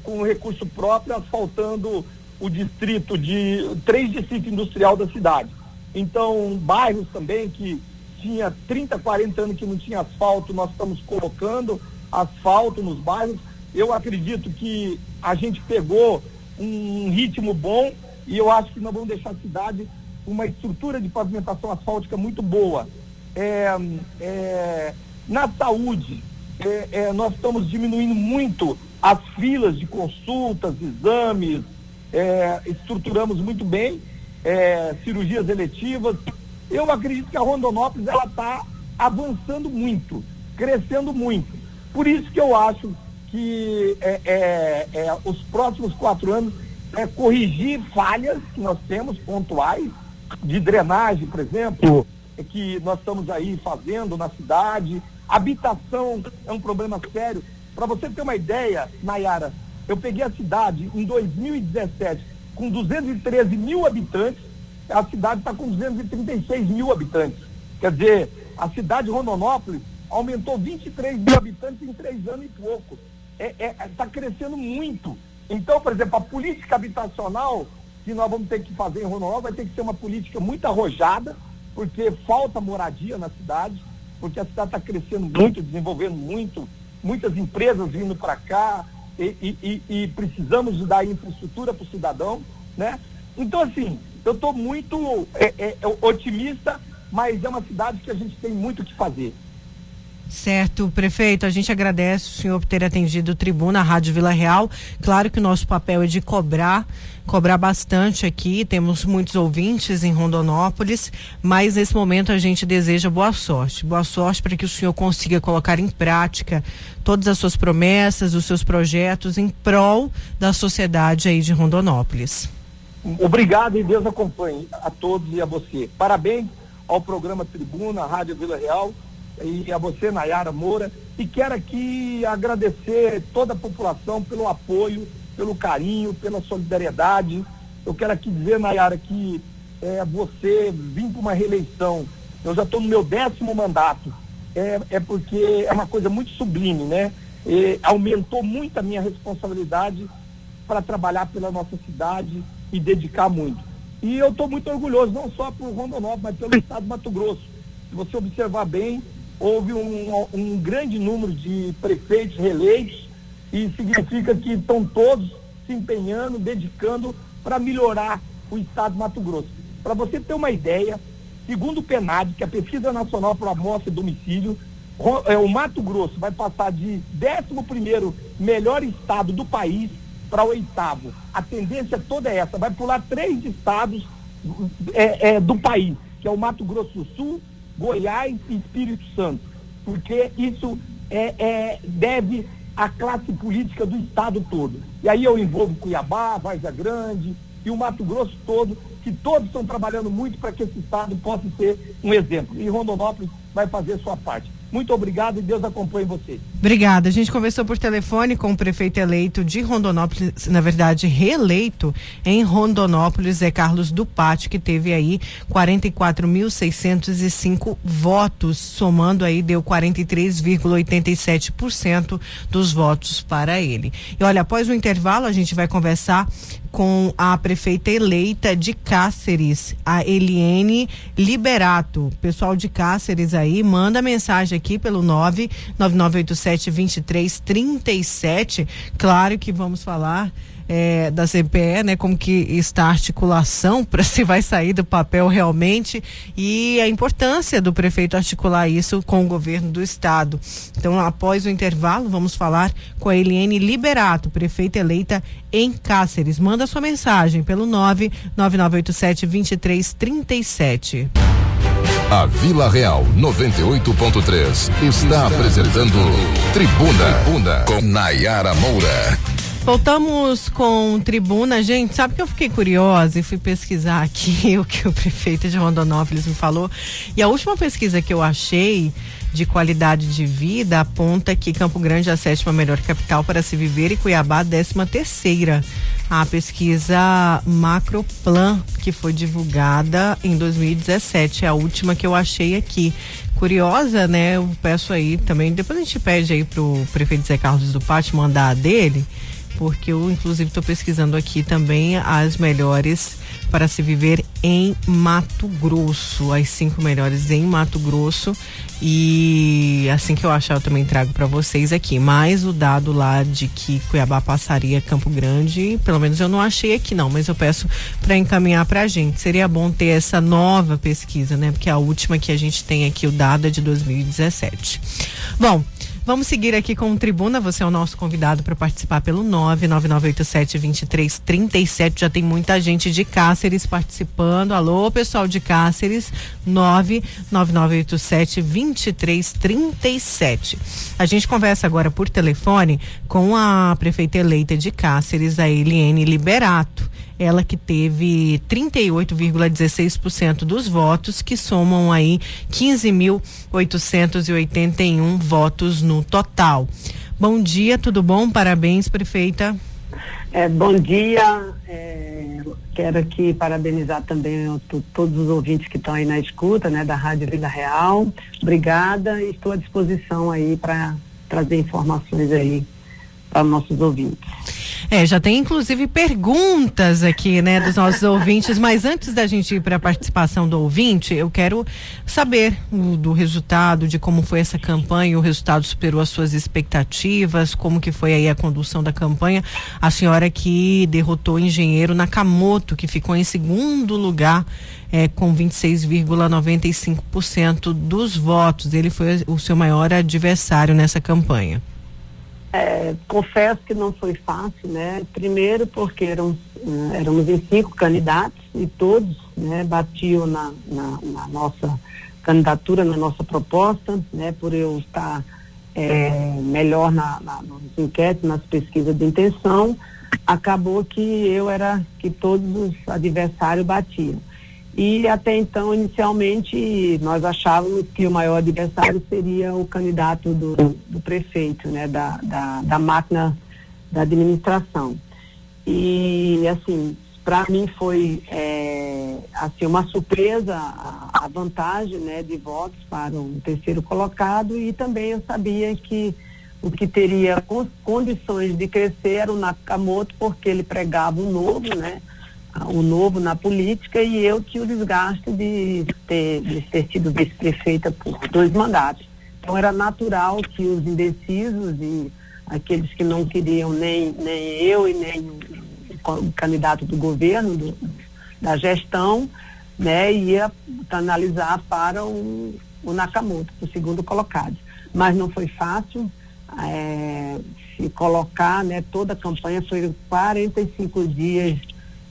Speaker 9: com recurso próprio, asfaltando o distrito de três distritos industrial da cidade. Então, bairros também que tinha 30, 40 anos que não tinha asfalto, nós estamos colocando asfalto nos bairros. Eu acredito que a gente pegou um ritmo bom e eu acho que nós vamos deixar a cidade uma estrutura de pavimentação asfáltica muito boa. É, é, na saúde, é, é, nós estamos diminuindo muito as filas de consultas, exames, é, estruturamos muito bem é, cirurgias eletivas. Eu acredito que a Rondonópolis ela está avançando muito, crescendo muito. Por isso que eu acho que é, é, os próximos quatro anos é corrigir falhas que nós temos pontuais de drenagem, por exemplo, que nós estamos aí fazendo na cidade, Habitação é um problema sério. Para você ter uma ideia, Nayara, eu peguei a cidade em 2017 com 213 mil habitantes, a cidade está com 236 mil habitantes. Quer dizer, a cidade de Rondonópolis aumentou 23 mil habitantes em três anos e pouco. Está é, é, tá crescendo muito. Então, por exemplo, a política habitacional que nós vamos ter que fazer em Rondonópolis vai ter que ser uma política muito arrojada, porque falta moradia na cidade, porque a cidade está crescendo muito, desenvolvendo muito, muitas empresas vindo para cá e, e, e, precisamos dar infraestrutura para o cidadão, né? Então, assim, eu estou muito é, é, otimista, mas é uma cidade que a gente tem muito o que fazer.
Speaker 1: Certo, prefeito, a gente agradece o senhor por ter atendido o Tribuna, a Rádio Vila Real. Claro que o nosso papel é de cobrar, cobrar bastante aqui. Temos muitos ouvintes em Rondonópolis, mas nesse momento a gente deseja boa sorte. Boa sorte para que o senhor consiga colocar em prática todas as suas promessas, os seus projetos em prol da sociedade aí de Rondonópolis.
Speaker 9: Obrigado e Deus acompanhe a todos e a você. Parabéns ao programa Tribuna, a Rádio Vila Real e a você, Nayara Moura, e quero aqui agradecer toda a população pelo apoio, pelo carinho, pela solidariedade. Eu quero aqui dizer, Nayara, que é, você vir para uma reeleição, eu já estou no meu décimo mandato, é, é porque é uma coisa muito sublime, né? E aumentou muito a minha responsabilidade para trabalhar pela nossa cidade e dedicar muito. E eu estou muito orgulhoso, não só por Rondonópolis, mas pelo estado do Mato Grosso. Se você observar bem, houve um, um grande número de prefeitos reeleitos e significa que estão todos se empenhando, dedicando para melhorar o estado do Mato Grosso. Para você ter uma ideia, segundo o PENAD, que é a Pesquisa Nacional para Amostra e Domicílio, é, o Mato Grosso vai passar de 11 melhor estado do país para oitavo. A tendência toda é essa, vai pular três estados é, é, do país, que é o Mato Grosso do Sul, Goiás e Espírito Santo, porque isso é, é, deve à classe política do estado todo. E aí eu envolvo Cuiabá, Varza Grande e o Mato Grosso todo, que todos estão trabalhando muito para que esse estado possa ser um exemplo. E Rondonópolis vai fazer sua parte. Muito obrigado e Deus acompanhe você.
Speaker 1: Obrigada. A gente conversou por telefone com o prefeito eleito de Rondonópolis, na verdade, reeleito em Rondonópolis, é Carlos Dupati, que teve aí 44.605 votos, somando aí deu 43,87% dos votos para ele. E olha, após o intervalo, a gente vai conversar com a prefeita eleita de Cáceres, a Eliene Liberato. Pessoal de Cáceres aí, manda mensagem aqui pelo 99987 2337. Claro que vamos falar é, da CPE, né? Como que está a articulação para se vai sair do papel realmente e a importância do prefeito articular isso com o governo do estado. Então, após o intervalo, vamos falar com a Eliane Liberato, prefeita eleita em Cáceres. Manda sua mensagem pelo 99987 2337.
Speaker 8: A Vila Real 98.3 está apresentando Tribuna, Tribuna com Nayara Moura.
Speaker 1: Voltamos com tribuna, gente. Sabe que eu fiquei curiosa e fui pesquisar aqui o que o prefeito de Rondonópolis me falou. E a última pesquisa que eu achei de qualidade de vida aponta que Campo Grande é a sétima melhor capital para se viver e Cuiabá a décima terceira. A pesquisa Macroplan, que foi divulgada em 2017, é a última que eu achei aqui. Curiosa, né? Eu peço aí também, depois a gente pede aí pro prefeito Zé Carlos do Pátio mandar a dele porque eu inclusive estou pesquisando aqui também as melhores para se viver em Mato Grosso, as cinco melhores em Mato Grosso e assim que eu achar eu também trago para vocês aqui. Mas o dado lá de que Cuiabá passaria Campo Grande, pelo menos eu não achei aqui não, mas eu peço para encaminhar para a gente. Seria bom ter essa nova pesquisa, né? Porque a última que a gente tem aqui o dado é de 2017. Bom, Vamos seguir aqui com o Tribuna. Você é o nosso convidado para participar pelo 99987-2337. Já tem muita gente de Cáceres participando. Alô, pessoal de Cáceres. 99987-2337. A gente conversa agora por telefone com a prefeita eleita de Cáceres, a Eliane Liberato ela que teve 38,16% dos votos, que somam aí 15.881 votos no total. Bom dia, tudo bom? Parabéns, prefeita.
Speaker 10: É, bom dia, é, Quero aqui parabenizar também todos os ouvintes que estão aí na escuta, né, da Rádio Vida Real. Obrigada estou à disposição aí para trazer informações aí para nossos ouvintes.
Speaker 1: É, já tem inclusive perguntas aqui, né, dos nossos ouvintes, mas antes da gente ir para a participação do ouvinte, eu quero saber o, do resultado, de como foi essa campanha, o resultado superou as suas expectativas, como que foi aí a condução da campanha. A senhora que derrotou o engenheiro Nakamoto, que ficou em segundo lugar é, com 26,95% dos votos. Ele foi o seu maior adversário nessa campanha.
Speaker 10: É, confesso que não foi fácil, né? Primeiro porque eram, eh, éramos em cinco candidatos e todos né, batiam na, na, na, nossa candidatura, na nossa proposta, né? Por eu estar é, melhor na, na, nos enquetes, nas pesquisas de intenção, acabou que eu era, que todos os adversários batiam. E até então, inicialmente, nós achávamos que o maior adversário seria o candidato do, do prefeito, né, da, da, da máquina da administração. E, assim, para mim foi é, assim, uma surpresa a, a, vantagem né, de votos para o terceiro colocado e também eu sabia que o que teria condições de crescer era o Nakamoto, porque ele pregava o novo, né? O novo na política e eu tinha o desgaste de ter, de ter sido vice-prefeita por dois mandatos. Então era natural que os indecisos e aqueles que não queriam nem, nem eu e nem o, candidato do governo, do, da gestão, né, ia analisar para o, o Nakamoto, o segundo colocado. Mas não foi fácil. É, se colocar, né, toda a campanha foi 45 dias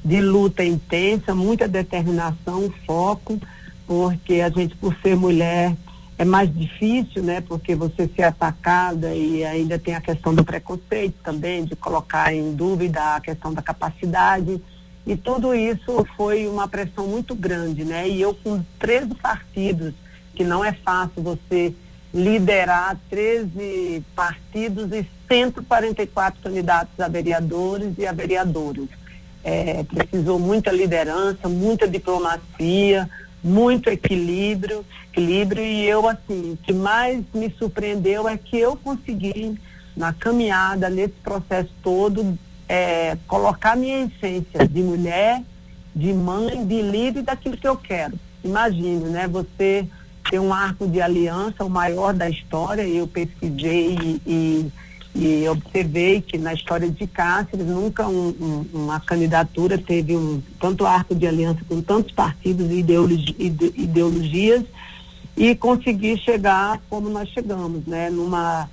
Speaker 10: de luta intensa, muita determinação, foco, porque a gente, por ser mulher, é mais difícil, né? Porque você ser atacada e ainda tem a questão do preconceito também, de colocar em dúvida a questão da capacidade. E tudo isso foi uma pressão muito grande, né? E eu com 13 partidos, que não é fácil você liderar 13 partidos e 144 candidatos a vereadores e a vereadoras é, precisou muita liderança, muita diplomacia, muito equilíbrio, equilíbrio e eu assim, o que mais me surpreendeu é que eu consegui na caminhada nesse processo todo é, colocar minha essência de mulher, de mãe, de líder daquilo que eu quero. Imagine, né? Você ter um arco de aliança, o maior da história, eu pesquisei e, e e observei que na história de Cáceres nunca um, um, uma candidatura teve um tanto arco de aliança com tantos partidos e ideologi, ide, ideologias e conseguir chegar como nós chegamos, né? Numa,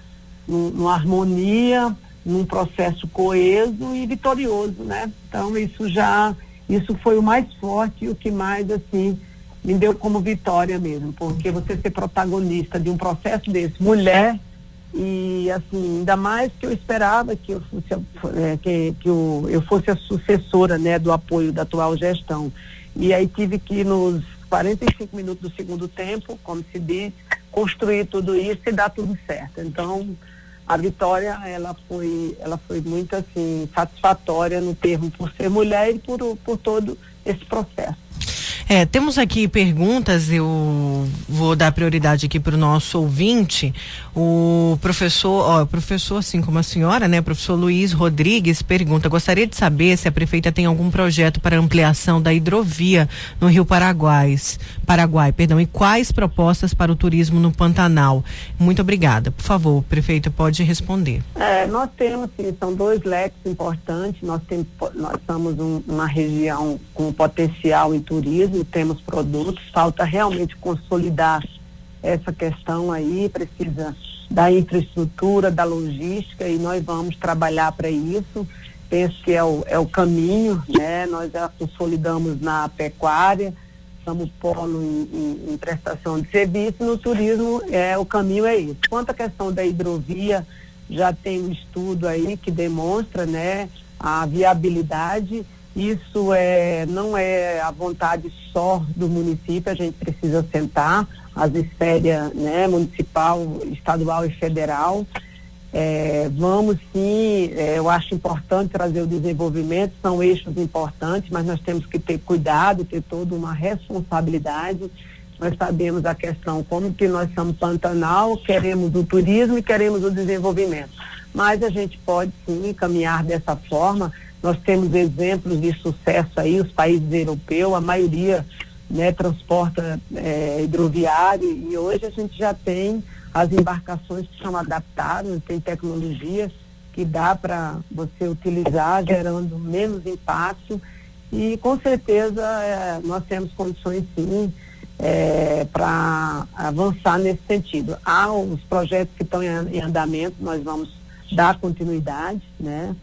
Speaker 10: numa harmonia, num processo coeso e vitorioso, né? Então isso já, isso foi o mais forte e o que mais assim me deu como vitória mesmo, porque você ser protagonista de um processo desse, mulher e assim, ainda mais que eu esperava que eu fosse, é, que, que eu, eu fosse a sucessora né, do apoio da atual gestão. E aí tive que nos 45 minutos do segundo tempo, como se diz, construir tudo isso e dar tudo certo. Então, a vitória ela foi, ela foi muito assim, satisfatória no termo por ser mulher e por, por todo esse processo.
Speaker 1: É, temos aqui perguntas, eu vou dar prioridade aqui para o nosso ouvinte. O professor, ó, professor, assim como a senhora, né, professor Luiz Rodrigues pergunta: gostaria de saber se a prefeita tem algum projeto para ampliação da hidrovia no Rio Paraguai, Paraguai, perdão, e quais propostas para o turismo no Pantanal? Muito obrigada. Por favor, prefeita, pode responder.
Speaker 10: É, nós temos, sim, são dois leques importantes. Nós temos, nós somos um, uma região com potencial em turismo temos produtos, falta realmente consolidar essa questão aí, precisa da infraestrutura, da logística e nós vamos trabalhar para isso. Penso que é o, é o caminho, né? Nós já consolidamos na pecuária, somos polo em, em, em, prestação de serviço, no turismo é o caminho é esse. Quanto à questão da hidrovia, já tem um estudo aí que demonstra, né, a viabilidade isso é, não é a vontade só do município, a gente precisa sentar, as esferas né, municipal, estadual e federal, É, vamos sim, é, eu acho importante trazer o desenvolvimento, são eixos importantes, mas nós temos que ter cuidado, ter toda uma responsabilidade. Nós sabemos a questão, como que nós somos Pantanal, queremos o turismo e queremos o desenvolvimento. Mas a gente pode sim caminhar dessa forma. Nós temos exemplos de sucesso aí, os países europeus, a maioria né, transporta é, hidroviário e hoje a gente já tem as embarcações que são adaptadas, tem tecnologia que dá para você utilizar, gerando menos impacto e com certeza é, nós temos condições sim é, para avançar nesse sentido. Há os projetos que estão em, andamento, nós vamos dar continuidade, né?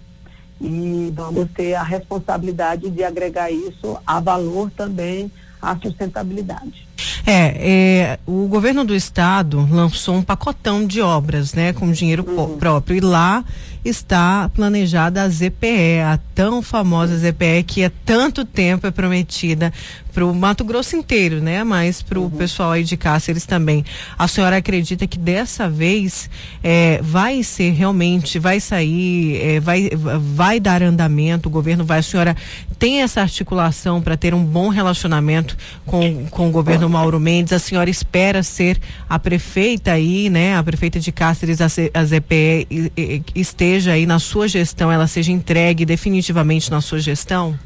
Speaker 10: E vamos ter a responsabilidade de agregar isso a valor também à sustentabilidade.
Speaker 1: É, é, o governo do estado lançou um pacotão de obras, né, com dinheiro uhum. próprio. E lá está planejada a ZPE, a tão famosa ZPE que há tanto tempo é prometida para o Mato Grosso inteiro, né? Mas para o uhum. pessoal aí de Cáceres também. A senhora acredita que dessa vez é, vai ser realmente, vai sair, é, vai, vai dar andamento, o governo vai, a senhora tem essa articulação para ter um bom relacionamento com, com o governo Mauro Mendes, a senhora espera ser a prefeita aí, né? A prefeita de Cáceres, a, a ZPE esteja aí na sua gestão, ela seja entregue definitivamente na sua gestão?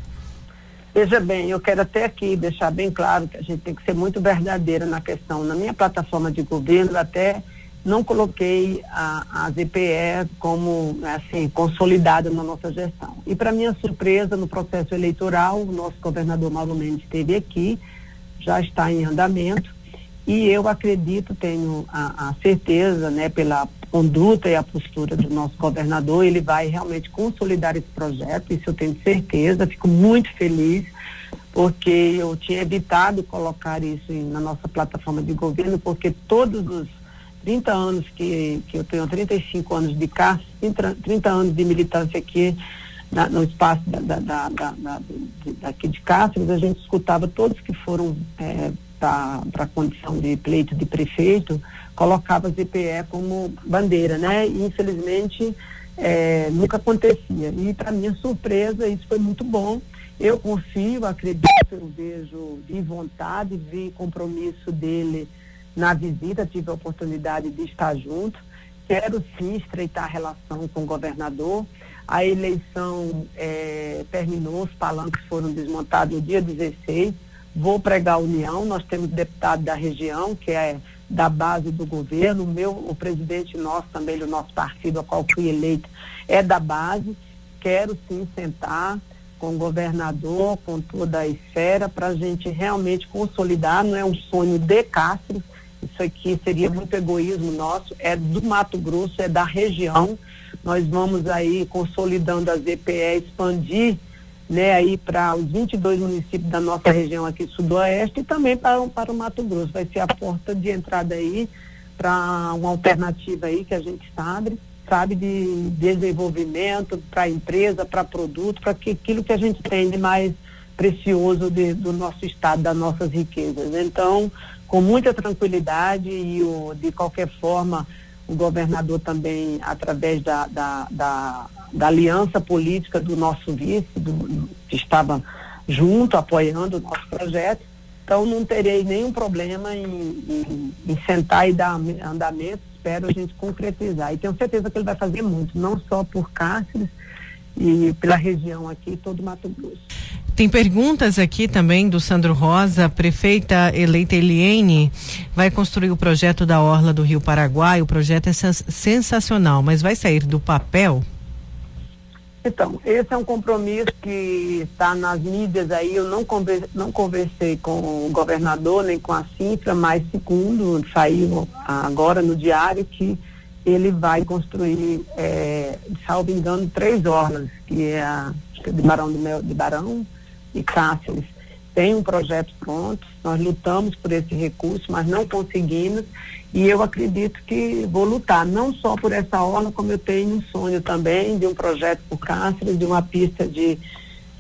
Speaker 10: Veja bem, eu quero até aqui deixar bem claro que a gente tem que ser muito verdadeira na questão. Na minha plataforma de governo, até não coloquei a, a ZPE como assim consolidada na nossa gestão. E para minha surpresa, no processo eleitoral, o nosso governador Mauro Mendes esteve aqui, já está em andamento, e eu acredito, tenho a, a certeza, né, pela conduta e a postura do nosso governador, ele vai realmente consolidar esse projeto, isso eu tenho certeza, fico muito feliz, porque eu tinha evitado colocar isso na nossa plataforma de governo, porque todos os 30 anos que, que eu tenho, 35 anos de cá, 30, 30 anos de militância aqui na, no espaço da, da, da, da, daqui de Cáceres, a gente escutava todos que foram é, para a condição de pleito de prefeito, colocava as EPE como bandeira, né? E infelizmente é, nunca acontecia. E para minha surpresa, isso foi muito bom. Eu confio, acredito, eu vejo de vontade, vi compromisso dele na visita, tive a oportunidade de estar junto. Quero sim estreitar a relação com o governador. A eleição é, terminou, os palanques foram desmontados no dia 16 vou pregar a união. Nós temos deputado da região, que é da base do governo. O meu, o presidente nosso também do nosso partido, a qual fui eleito, é da base. Quero sim sentar com o governador, com toda a esfera, para a gente realmente consolidar. Não é um sonho de Castro, isso aqui seria muito egoísmo nosso, é do Mato Grosso, é da região. Nós vamos aí consolidando a ZPE, expandir né, aí para os 22 municípios da nossa região aqui sudoeste e também para, para o Mato Grosso. Vai ser a porta de entrada aí para uma alternativa aí que a gente sabe, sabe de desenvolvimento para empresa, para produto, para que aquilo que a gente tem de mais precioso de, do nosso estado, das nossas riquezas. Então, com muita tranquilidade e o, de qualquer forma o governador também, através da, da, da da aliança política do nosso vice, do, que estava junto, apoiando o nosso projeto. Então não terei nenhum problema em, em, em sentar e dar andamento, espero a gente concretizar. E tenho certeza que ele vai fazer muito, não só por Cáceres e pela região aqui, todo o Mato Grosso.
Speaker 1: Tem perguntas aqui também do Sandro Rosa, prefeita eleita Eliene, vai construir o projeto da Orla do Rio Paraguai, o projeto é sensacional, mas vai sair do papel?
Speaker 10: Então, esse é um compromisso que está nas mídias aí. Eu não, converse, não conversei com o governador nem com a Cifra, mas segundo saiu agora no diário que ele vai construir, é, salvo engano, três orlas, que é a de Barão, do Mel, de Barão e Cáceres. Tem um projeto pronto, nós lutamos por esse recurso, mas não conseguimos. E eu acredito que vou lutar, não só por essa orla, como eu tenho um sonho também de um projeto por Cáceres, de uma pista de,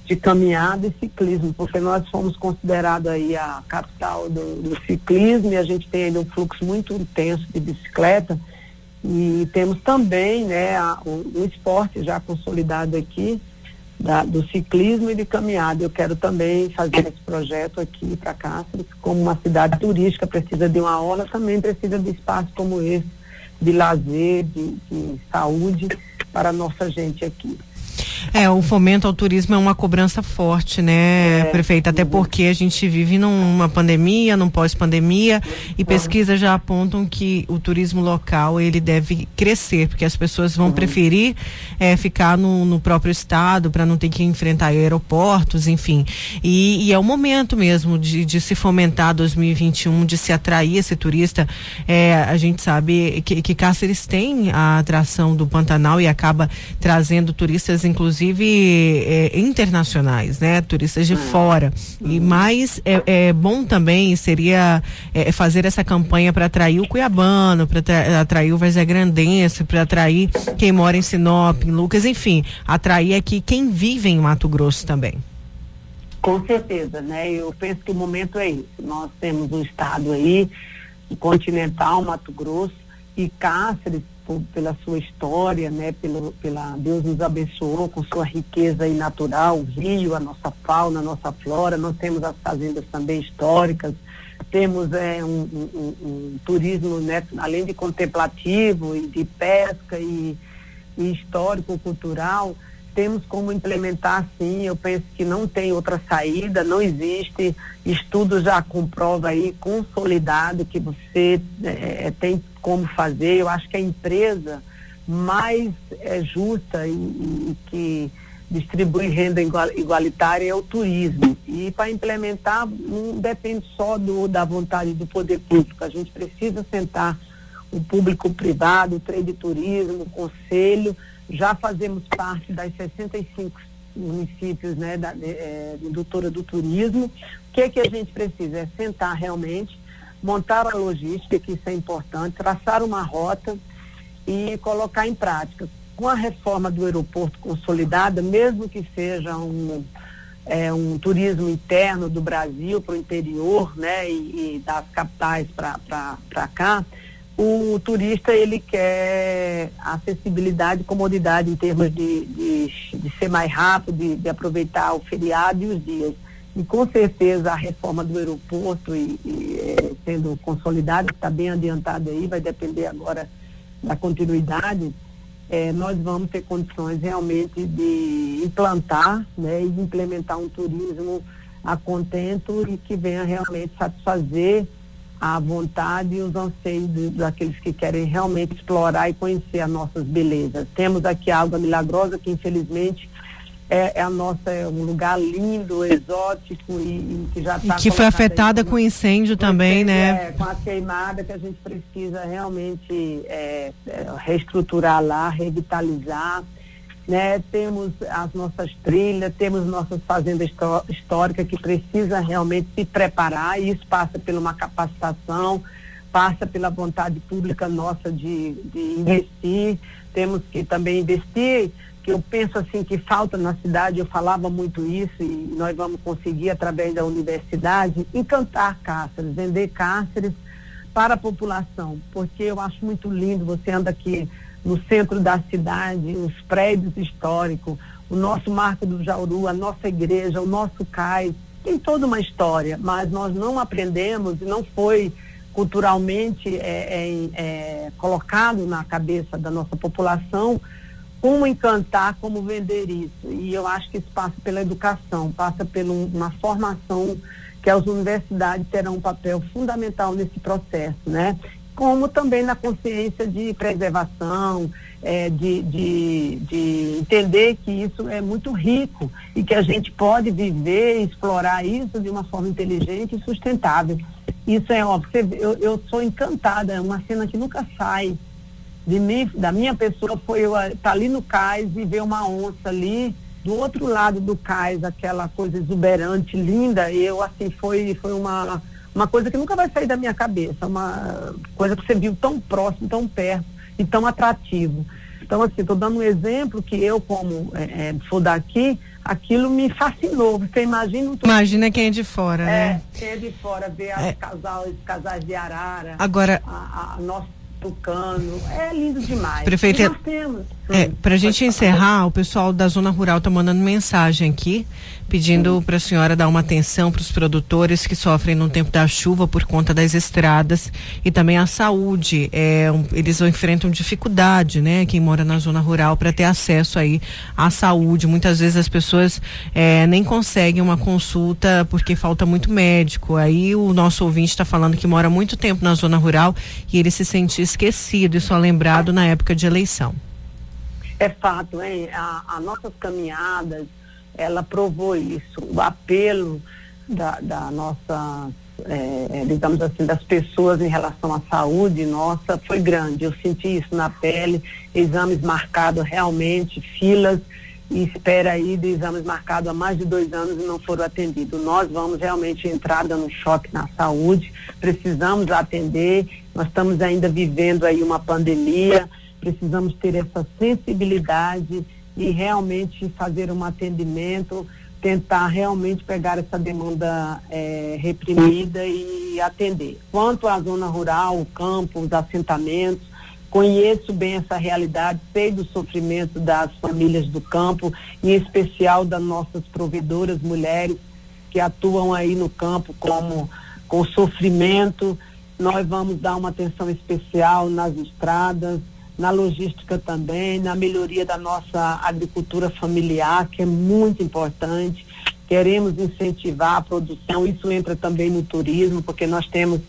Speaker 10: de caminhada e ciclismo, porque nós fomos considerados aí a capital do, do ciclismo e a gente tem ainda um fluxo muito intenso de bicicleta. E temos também né, a, o, o, esporte já consolidado aqui, da, do ciclismo e de caminhada. Eu quero também fazer esse projeto aqui para Cáceres, como uma cidade turística, precisa de uma aula, também precisa de espaço como esse, de lazer, de, de saúde para a nossa gente aqui.
Speaker 1: É, o fomento ao turismo é uma cobrança forte, né, é, prefeita? Até porque a gente vive numa pandemia, num pós-pandemia, e pesquisas já apontam que o turismo local ele deve crescer, porque as pessoas vão uhum. preferir é, ficar no, no, próprio estado para não ter que enfrentar aeroportos, enfim. E, e é o momento mesmo de, de, se fomentar 2021, de se atrair esse turista. É, a gente sabe que, que Cáceres tem a atração do Pantanal e acaba trazendo turistas, inclusive inclusive é, internacionais, né? Turistas de fora. E mais é, é bom também seria é, fazer essa campanha para atrair o cuiabano, para atrair o Grandense, para atrair quem mora em Sinop, em Lucas, enfim, atrair aqui quem vive em Mato Grosso também.
Speaker 10: Com certeza, né? Eu penso que o momento é esse. Nós temos um estado aí, continental, Mato Grosso, e Cáceres por, pela sua história, né, pelo, pela Deus nos abençoou com sua riqueza aí natural, o rio, a nossa fauna, a nossa flora. Nós temos as fazendas também históricas, temos é, um, um, um, turismo, né, além de contemplativo e de pesca e, e histórico, cultural temos como implementar sim, eu penso que não tem outra saída, não existe, estudo já comprova aí, consolidado, que você é, tem como fazer. Eu acho que a empresa mais é, justa e, e que distribui renda igualitária é o turismo. E para implementar não depende só do, da vontade do poder público. A gente precisa sentar o público privado, o trade turismo, o conselho. Já fazemos parte das 65 municípios né, da é, indutora do turismo. O que, é que a gente precisa? É sentar realmente montar a logística, que isso é importante, traçar uma rota e colocar em prática. Com a reforma do aeroporto consolidada, mesmo que seja um, é, um turismo interno do Brasil para o interior, né, e, e das capitais para cá, o turista ele quer acessibilidade comodidade em termos de, de, de ser mais rápido, de, de aproveitar o feriado e os dias. E com certeza a reforma do aeroporto e, e é, sendo consolidada, está bem adiantada aí, vai depender agora da continuidade, é, nós vamos ter condições realmente de implantar né, e implementar um turismo a contento e que venha realmente satisfazer a vontade e os anseios daqueles que querem realmente explorar e conhecer as nossas belezas. Temos aqui a Água Milagrosa, que infelizmente é, é, a nossa é um lugar lindo, exótico e, e que já está
Speaker 1: que foi afetada com incêndio também, incêndio,
Speaker 10: né? É, com a queimada que a gente precisa realmente é, é, reestruturar lá, revitalizar, né? Temos as nossas trilhas, temos nossas fazendas históricas que precisa realmente se preparar e isso passa por uma capacitação, passa pela vontade pública nossa de, de investir, temos que também investir que eu penso assim que falta na cidade, eu falava muito isso e nós vamos conseguir através da universidade encantar Cáceres, vender Cáceres para a população, porque eu acho muito lindo, você anda aqui no centro da cidade, os prédios históricos, o nosso Marco do Jauru, a nossa igreja, o nosso cais, tem toda uma história, mas nós não aprendemos e não foi culturalmente é, é, é, colocado na cabeça da nossa população como encantar, como vender isso. E eu acho que isso passa pela educação, passa por uma formação que as universidades terão um papel fundamental nesse processo, né? Como também na consciência de preservação, é, de, de, de entender que isso é muito rico e que a gente pode viver e explorar isso de uma forma inteligente e sustentável. Isso é óbvio. Eu, eu sou encantada, é uma cena que nunca sai de mim, da minha pessoa foi eu estar tá ali no cais e ver uma onça ali do outro lado do cais, aquela coisa exuberante, linda, eu assim foi foi uma uma coisa que nunca vai sair da minha cabeça, uma coisa que você viu tão próximo, tão perto e tão atrativo. Então, assim, estou dando um exemplo que eu, como é, é, sou daqui, aquilo me fascinou. Você imagina
Speaker 1: Imagina quem é de fora,
Speaker 10: é,
Speaker 1: né?
Speaker 10: Quem é de fora, ver é. as casais, casais de arara.
Speaker 1: Agora.
Speaker 10: A, a, nossa tucano. É lindo demais.
Speaker 1: Prefeita, nós temos. É, para a gente encerrar, o pessoal da zona rural está mandando mensagem aqui pedindo para a senhora dar uma atenção para os produtores que sofrem no tempo da chuva por conta das estradas e também a saúde. É, um, eles enfrentam dificuldade, né? Quem mora na zona rural para ter acesso aí à saúde. Muitas vezes as pessoas é, nem conseguem uma consulta porque falta muito médico. Aí o nosso ouvinte está falando que mora muito tempo na zona rural e ele se sente esquecido e só lembrado na época de eleição.
Speaker 10: É fato, hein? A, a nossas caminhadas ela provou isso. O apelo da, da nossa, é, é, digamos assim, das pessoas em relação à saúde nossa foi grande. Eu senti isso na pele, exames marcados realmente, filas e espera aí de exames marcados há mais de dois anos e não foram atendidos. Nós vamos realmente entrar dando choque na saúde, precisamos atender, nós estamos ainda vivendo aí uma pandemia, precisamos ter essa sensibilidade e realmente fazer um atendimento, tentar realmente pegar essa demanda é, reprimida e atender. Quanto à zona rural, o campo, os assentamentos, conheço bem essa realidade, sei do sofrimento das famílias do campo, em especial das nossas provedoras mulheres que atuam aí no campo como com sofrimento. Nós vamos dar uma atenção especial nas estradas, na logística também, na melhoria da nossa agricultura familiar, que é muito importante. Queremos incentivar a produção, isso entra também no turismo, porque nós temos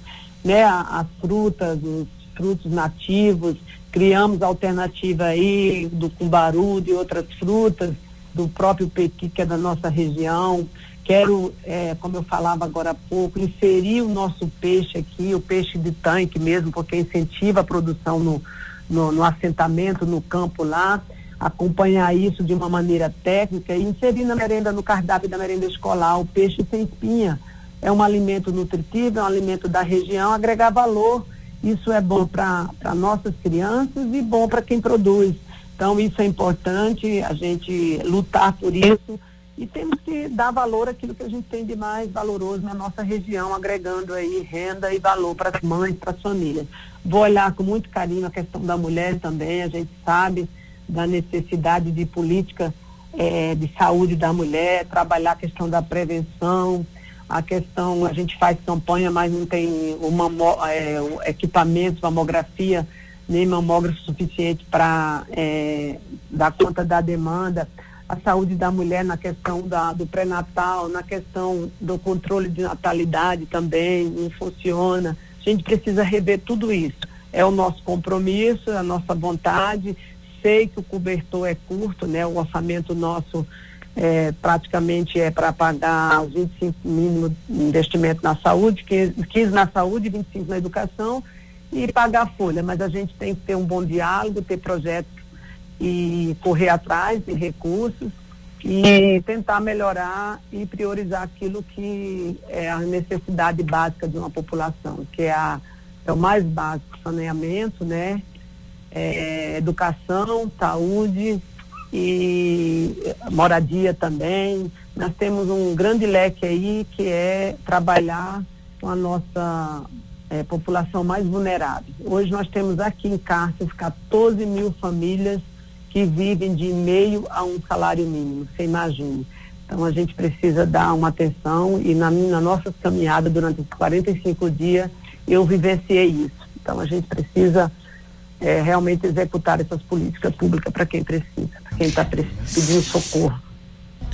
Speaker 10: né, as frutas, os frutos nativos, criamos alternativa aí do cumbaru, de outras frutas, do próprio pequi, que é da nossa região. Quero, é, como eu falava agora há pouco, inserir o nosso peixe aqui, o peixe de tanque mesmo, porque incentiva a produção no, no, no assentamento, no campo lá, acompanhar isso de uma maneira técnica e inserir na merenda, no cardápio da merenda escolar, o peixe sem espinha. É um alimento nutritivo, é um alimento da região, agregar valor. Isso é bom para nossas crianças e bom para quem produz. Então, isso é importante, a gente lutar por isso e temos que dar valor àquilo que a gente tem de mais valoroso na nossa região, agregando aí renda e valor para as mães, para as famílias. Vou olhar com muito carinho a questão da mulher também, a gente sabe da necessidade de política é, de saúde da mulher, trabalhar a questão da prevenção, a questão, a gente faz campanha, mas não tem uma, é, equipamento, mamografia, nem mamógrafo suficiente para é, dar conta da demanda a saúde da mulher na questão da, do pré-natal, na questão do controle de natalidade também, não funciona. A gente precisa rever tudo isso. É o nosso compromisso, é a nossa vontade. Sei que o cobertor é curto, né? O orçamento nosso é, praticamente é para pagar os 25 mínimos investimento na saúde, 15, 15 na saúde, 25 na educação e pagar a folha. Mas a gente tem que ter um bom diálogo, ter projetos e correr atrás de recursos e tentar melhorar e priorizar aquilo que é a necessidade básica de uma população, que é, a, é o mais básico, saneamento, né? É, educação, saúde e moradia também. Nós temos um grande leque aí que é trabalhar com a nossa é, população mais vulnerável. Hoje nós temos aqui em Cárceres 14 mil famílias que vivem de meio a um salário mínimo, você imagina. Então a gente precisa dar uma atenção e na, na nossa caminhada durante os 45 dias eu vivenciei isso. Então a gente precisa é, realmente executar essas políticas públicas para quem precisa, para quem está pedindo socorro.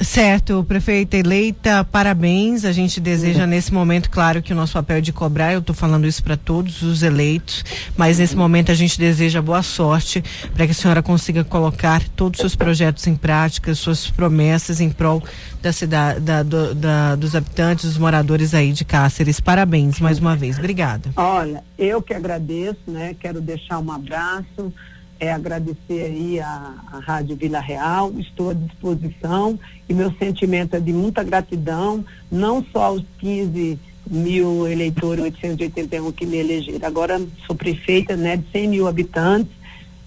Speaker 1: Certo, prefeita eleita, parabéns. A gente deseja uhum. nesse momento, claro, que o nosso papel é de cobrar, eu estou falando isso para todos os eleitos, mas nesse uhum. momento a gente deseja boa sorte para que a senhora consiga colocar todos os seus projetos em prática, suas promessas em prol da cidade, da, do, da, dos habitantes, dos moradores aí de Cáceres. Parabéns mais uma vez. Obrigada.
Speaker 10: Olha, eu que agradeço, né? Quero deixar um abraço é agradecer aí a, a Rádio Vila Real, estou à disposição e meu sentimento é de muita gratidão, não só aos 15 mil eleitores, 881 que me elegeram, agora sou prefeita né, de 100 mil habitantes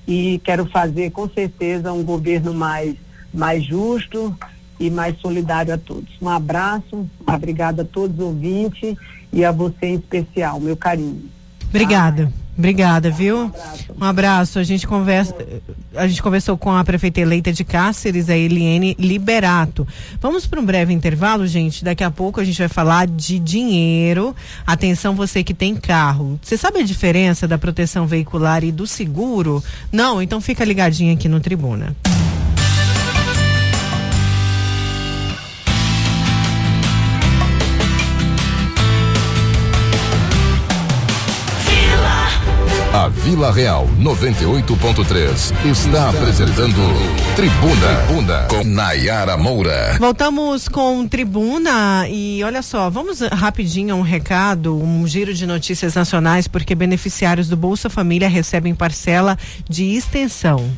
Speaker 10: e quero fazer com certeza um governo mais, mais justo e mais solidário a todos. Um abraço, obrigada a todos os ouvintes e a você em especial, meu carinho.
Speaker 1: Obrigada. Obrigada, viu? Um abraço. A gente conversa, a gente conversou com a prefeita eleita de Cáceres, a Eliane Liberato. Vamos para um breve intervalo, gente. Daqui a pouco a gente vai falar de dinheiro. Atenção, você que tem carro. Você sabe a diferença da proteção veicular e do seguro? Não? Então fica ligadinho aqui no Tribuna.
Speaker 8: A Vila Real 98.3 está apresentando Tribuna, Tribuna com Nayara Moura.
Speaker 1: Voltamos com Tribuna e olha só, vamos rapidinho a um recado, um giro de notícias nacionais, porque beneficiários do Bolsa Família recebem parcela de extensão.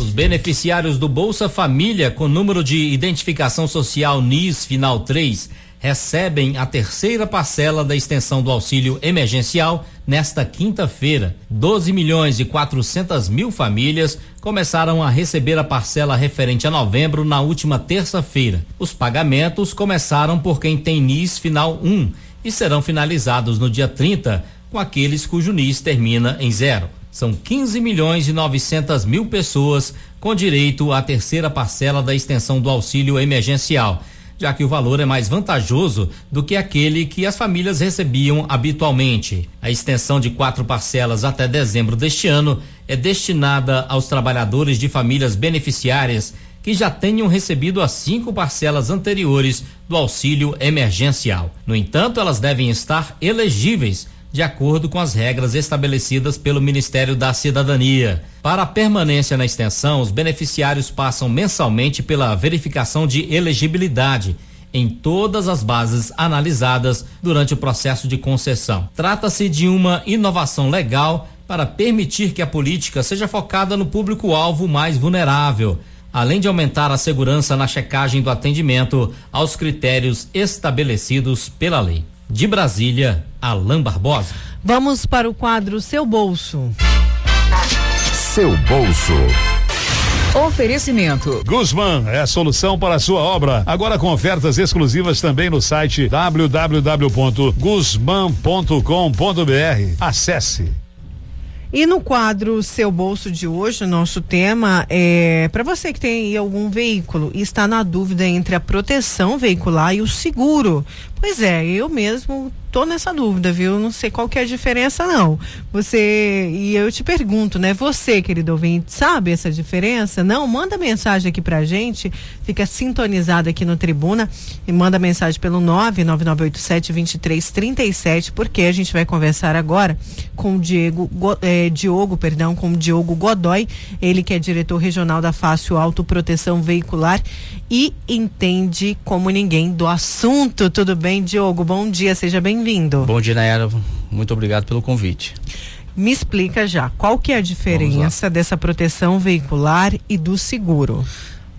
Speaker 11: Os beneficiários do Bolsa Família com número de identificação social NIS final 3 recebem a terceira parcela da extensão do auxílio emergencial nesta quinta-feira. 12 milhões e 400 mil famílias começaram a receber a parcela referente a novembro na última terça-feira. Os pagamentos começaram por quem tem NIS final 1 e serão finalizados no dia 30 com aqueles cujo NIS termina em zero. São 15 milhões e 900 mil pessoas com direito à terceira parcela da extensão do auxílio emergencial já que o valor é mais vantajoso do que aquele que as famílias recebiam habitualmente. A extensão de quatro parcelas até dezembro deste ano é destinada aos trabalhadores de famílias beneficiárias que já tenham recebido as cinco parcelas anteriores do auxílio emergencial. No entanto, elas devem estar elegíveis de acordo com as regras estabelecidas pelo Ministério da Cidadania. Para a permanência na extensão, os beneficiários passam mensalmente pela verificação de elegibilidade em todas as bases analisadas durante o processo de concessão. Trata-se de uma inovação legal para permitir que a política seja focada no público-alvo mais vulnerável, além de aumentar a segurança na checagem do atendimento aos critérios estabelecidos pela lei. De Brasília, Alain Barbosa.
Speaker 1: Vamos para o quadro Seu Bolso.
Speaker 8: Seu Bolso.
Speaker 12: Oferecimento. Guzman é a solução para a sua obra. Agora com ofertas exclusivas também no site www.guzman.com.br. Acesse.
Speaker 1: E no quadro Seu Bolso de hoje, o nosso tema é para você que tem algum veículo e está na dúvida entre a proteção veicular e o seguro. Pois é, eu mesmo tô nessa dúvida, viu? Não sei qual que é a diferença, não. Você, e eu te pergunto, né? Você, querido ouvinte, sabe essa diferença? Não? Manda mensagem aqui pra gente, fica sintonizado aqui no Tribuna e manda mensagem pelo 99987-2337, porque a gente vai conversar agora com o Diego, eh, Diogo, perdão, com o Diogo Godoy, ele que é diretor regional da Fácil Autoproteção Veicular e entende como ninguém do assunto. Tudo bem, Diogo? Bom dia, seja bem-vindo.
Speaker 13: Bom dia, Nayara. Muito obrigado pelo convite.
Speaker 1: Me explica já, qual que é a diferença dessa proteção veicular e do seguro?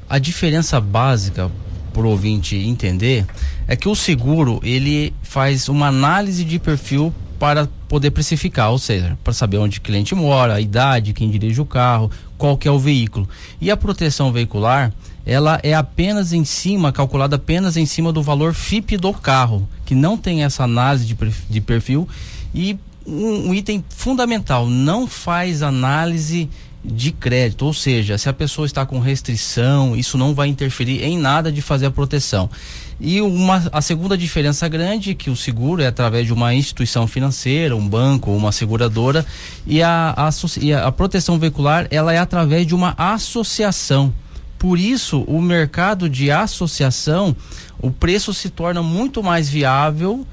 Speaker 13: A diferença básica para o ouvinte entender é que o seguro ele faz uma análise de perfil para poder precificar, ou seja, para saber onde o cliente mora, a idade, quem dirige o carro, qual que é o veículo. E a proteção veicular, ela é apenas em cima, calculada apenas em cima do valor FIP do carro, que não tem essa análise de, perfil e um, um item fundamental, não faz análise de crédito, ou seja, se a pessoa está com restrição, isso não vai interferir em nada de fazer a proteção. E uma, a segunda diferença grande é que o seguro é através de uma instituição financeira, um banco uma seguradora, e a, a, e a proteção veicular ela é através de uma associação. Por isso, o mercado de associação, o preço se torna muito mais viável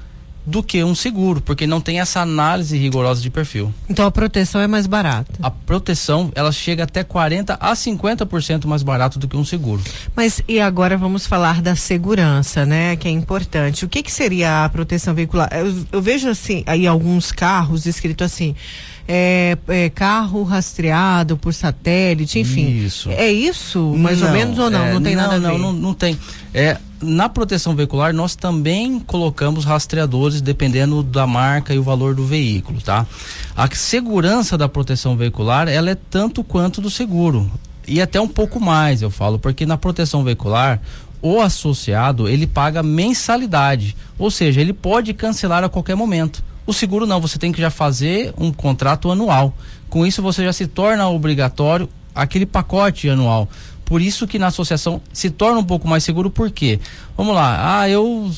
Speaker 13: do que um seguro, porque não tem essa análise rigorosa de perfil.
Speaker 1: Então a proteção é mais barata.
Speaker 13: A proteção, ela chega até 40 a 50% mais barato do que um seguro.
Speaker 1: Mas e agora vamos falar da segurança, né, que é importante. O que que seria a proteção veicular? Eu, eu vejo assim, aí alguns carros escrito assim, é, é, carro rastreado por satélite, enfim.
Speaker 13: Isso.
Speaker 1: É isso, mais
Speaker 13: não,
Speaker 1: ou menos, ou não?
Speaker 13: É,
Speaker 1: não tem
Speaker 13: não,
Speaker 1: nada a ver?
Speaker 13: Não, não, não tem. É, na proteção veicular, nós também colocamos rastreadores dependendo da marca e o valor do veículo, tá? A segurança da proteção veicular, ela é tanto quanto do seguro. E até um pouco mais, eu falo, porque na proteção veicular, o associado, ele paga mensalidade, ou seja, ele pode cancelar a qualquer momento O seguro não, você tem que já fazer um contrato anual. Com isso você já se torna obrigatório aquele pacote anual. Por isso que na associação se torna um pouco mais seguro, por quê? Vamos lá, ah, eu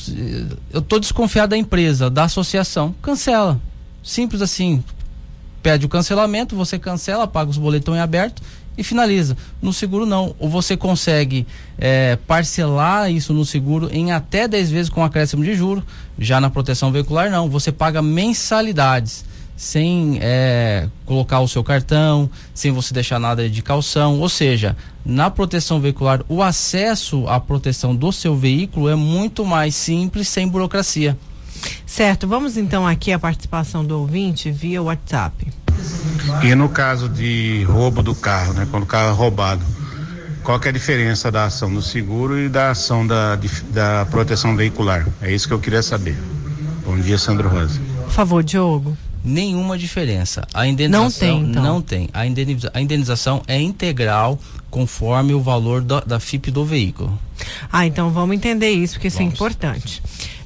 Speaker 13: eu tô desconfiado da empresa, da associação, cancela. Simples assim. Pede o cancelamento, você cancela, paga os boletões aberto e finaliza. No seguro não. Ou você consegue é, parcelar isso no seguro em até 10 vezes com acréscimo de juro. Já na proteção veicular não. Você paga mensalidades sem é, colocar o seu cartão, sem você deixar nada de calção. Ou seja, na proteção veicular, o acesso à proteção do seu veículo é muito mais simples, sem burocracia.
Speaker 1: Certo, vamos então aqui a participação do ouvinte via WhatsApp.
Speaker 14: E no caso de roubo do carro, né? Quando o carro é roubado, qual que é a diferença da ação do seguro e da ação da, da proteção veicular? É isso que eu queria saber. Bom dia, Sandro Rosa.
Speaker 1: Por favor, Diogo
Speaker 13: nenhuma diferença. A indenização
Speaker 1: não tem, então.
Speaker 13: não tem. A, indeniza, a indenização é integral conforme o valor da, da FIP do veículo.
Speaker 1: Ah, então vamos entender isso, porque vamos. isso é importante.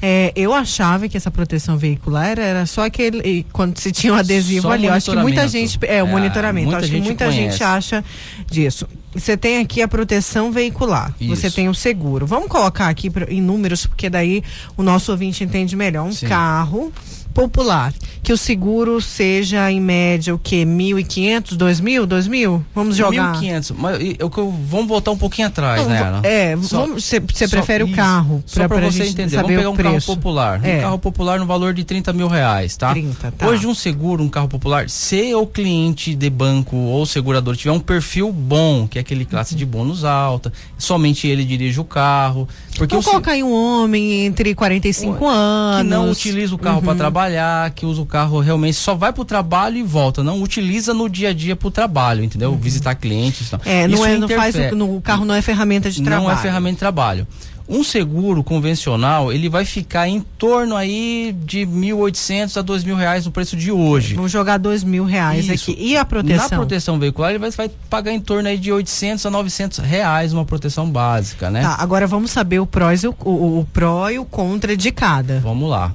Speaker 1: É, eu achava que essa proteção veicular era só aquele. Quando se tinha um adesivo só ali. Eu acho que muita gente. É, o é, monitoramento. Muita acho que muita conhece. gente acha disso. Você tem aqui a proteção veicular. Isso. Você tem o seguro. Vamos colocar aqui em números, porque daí o nosso ouvinte entende melhor. Um Sim. carro popular, que o seguro seja em média o que? 1.500, 2.000, 2.000? Vamos jogar.
Speaker 13: 1.500, mas eu, eu, vamos voltar um pouquinho atrás, Não, né?
Speaker 1: É, você prefere só, o carro
Speaker 13: para você entender. Vamos pegar um carro popular, é. um carro popular no valor de 30 mil reais, tá? 30, tá? Hoje um seguro, um carro popular, se o cliente de banco ou segurador tiver um perfil bom, que é aquele classe uhum. de bônus alta, somente ele dirige o carro, porque
Speaker 1: Vamos colocar aí um homem entre 45 anos.
Speaker 13: Que não utiliza o carro uhum. para trabalhar, que usa o carro realmente só vai para o trabalho e volta. Não utiliza no dia a dia para o trabalho, entendeu? Uhum. Visitar clientes. Então.
Speaker 1: É, não, é, não faz. O, o carro não é ferramenta de trabalho.
Speaker 13: Não é ferramenta de trabalho. Um seguro convencional, ele vai ficar em torno aí de 1.800 a dois mil reais no preço de hoje.
Speaker 1: Vamos jogar dois mil reais Isso. aqui. E a proteção?
Speaker 13: Na proteção veicular, ele vai, vai, pagar em torno aí de 800 a 900 reais uma proteção básica, né?
Speaker 1: Tá, agora vamos saber o pró e o, o, o pró e o contra de cada.
Speaker 13: Vamos lá.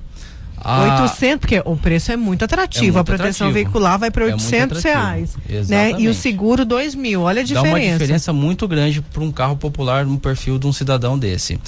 Speaker 1: A... 800, porque o preço é muito atrativo. É muito a proteção atrativo. veicular vai para 800 é reais. Né? E o seguro 2 mil. Olha a diferença.
Speaker 13: Dá uma diferença muito grande para um carro popular no perfil de um cidadão desse.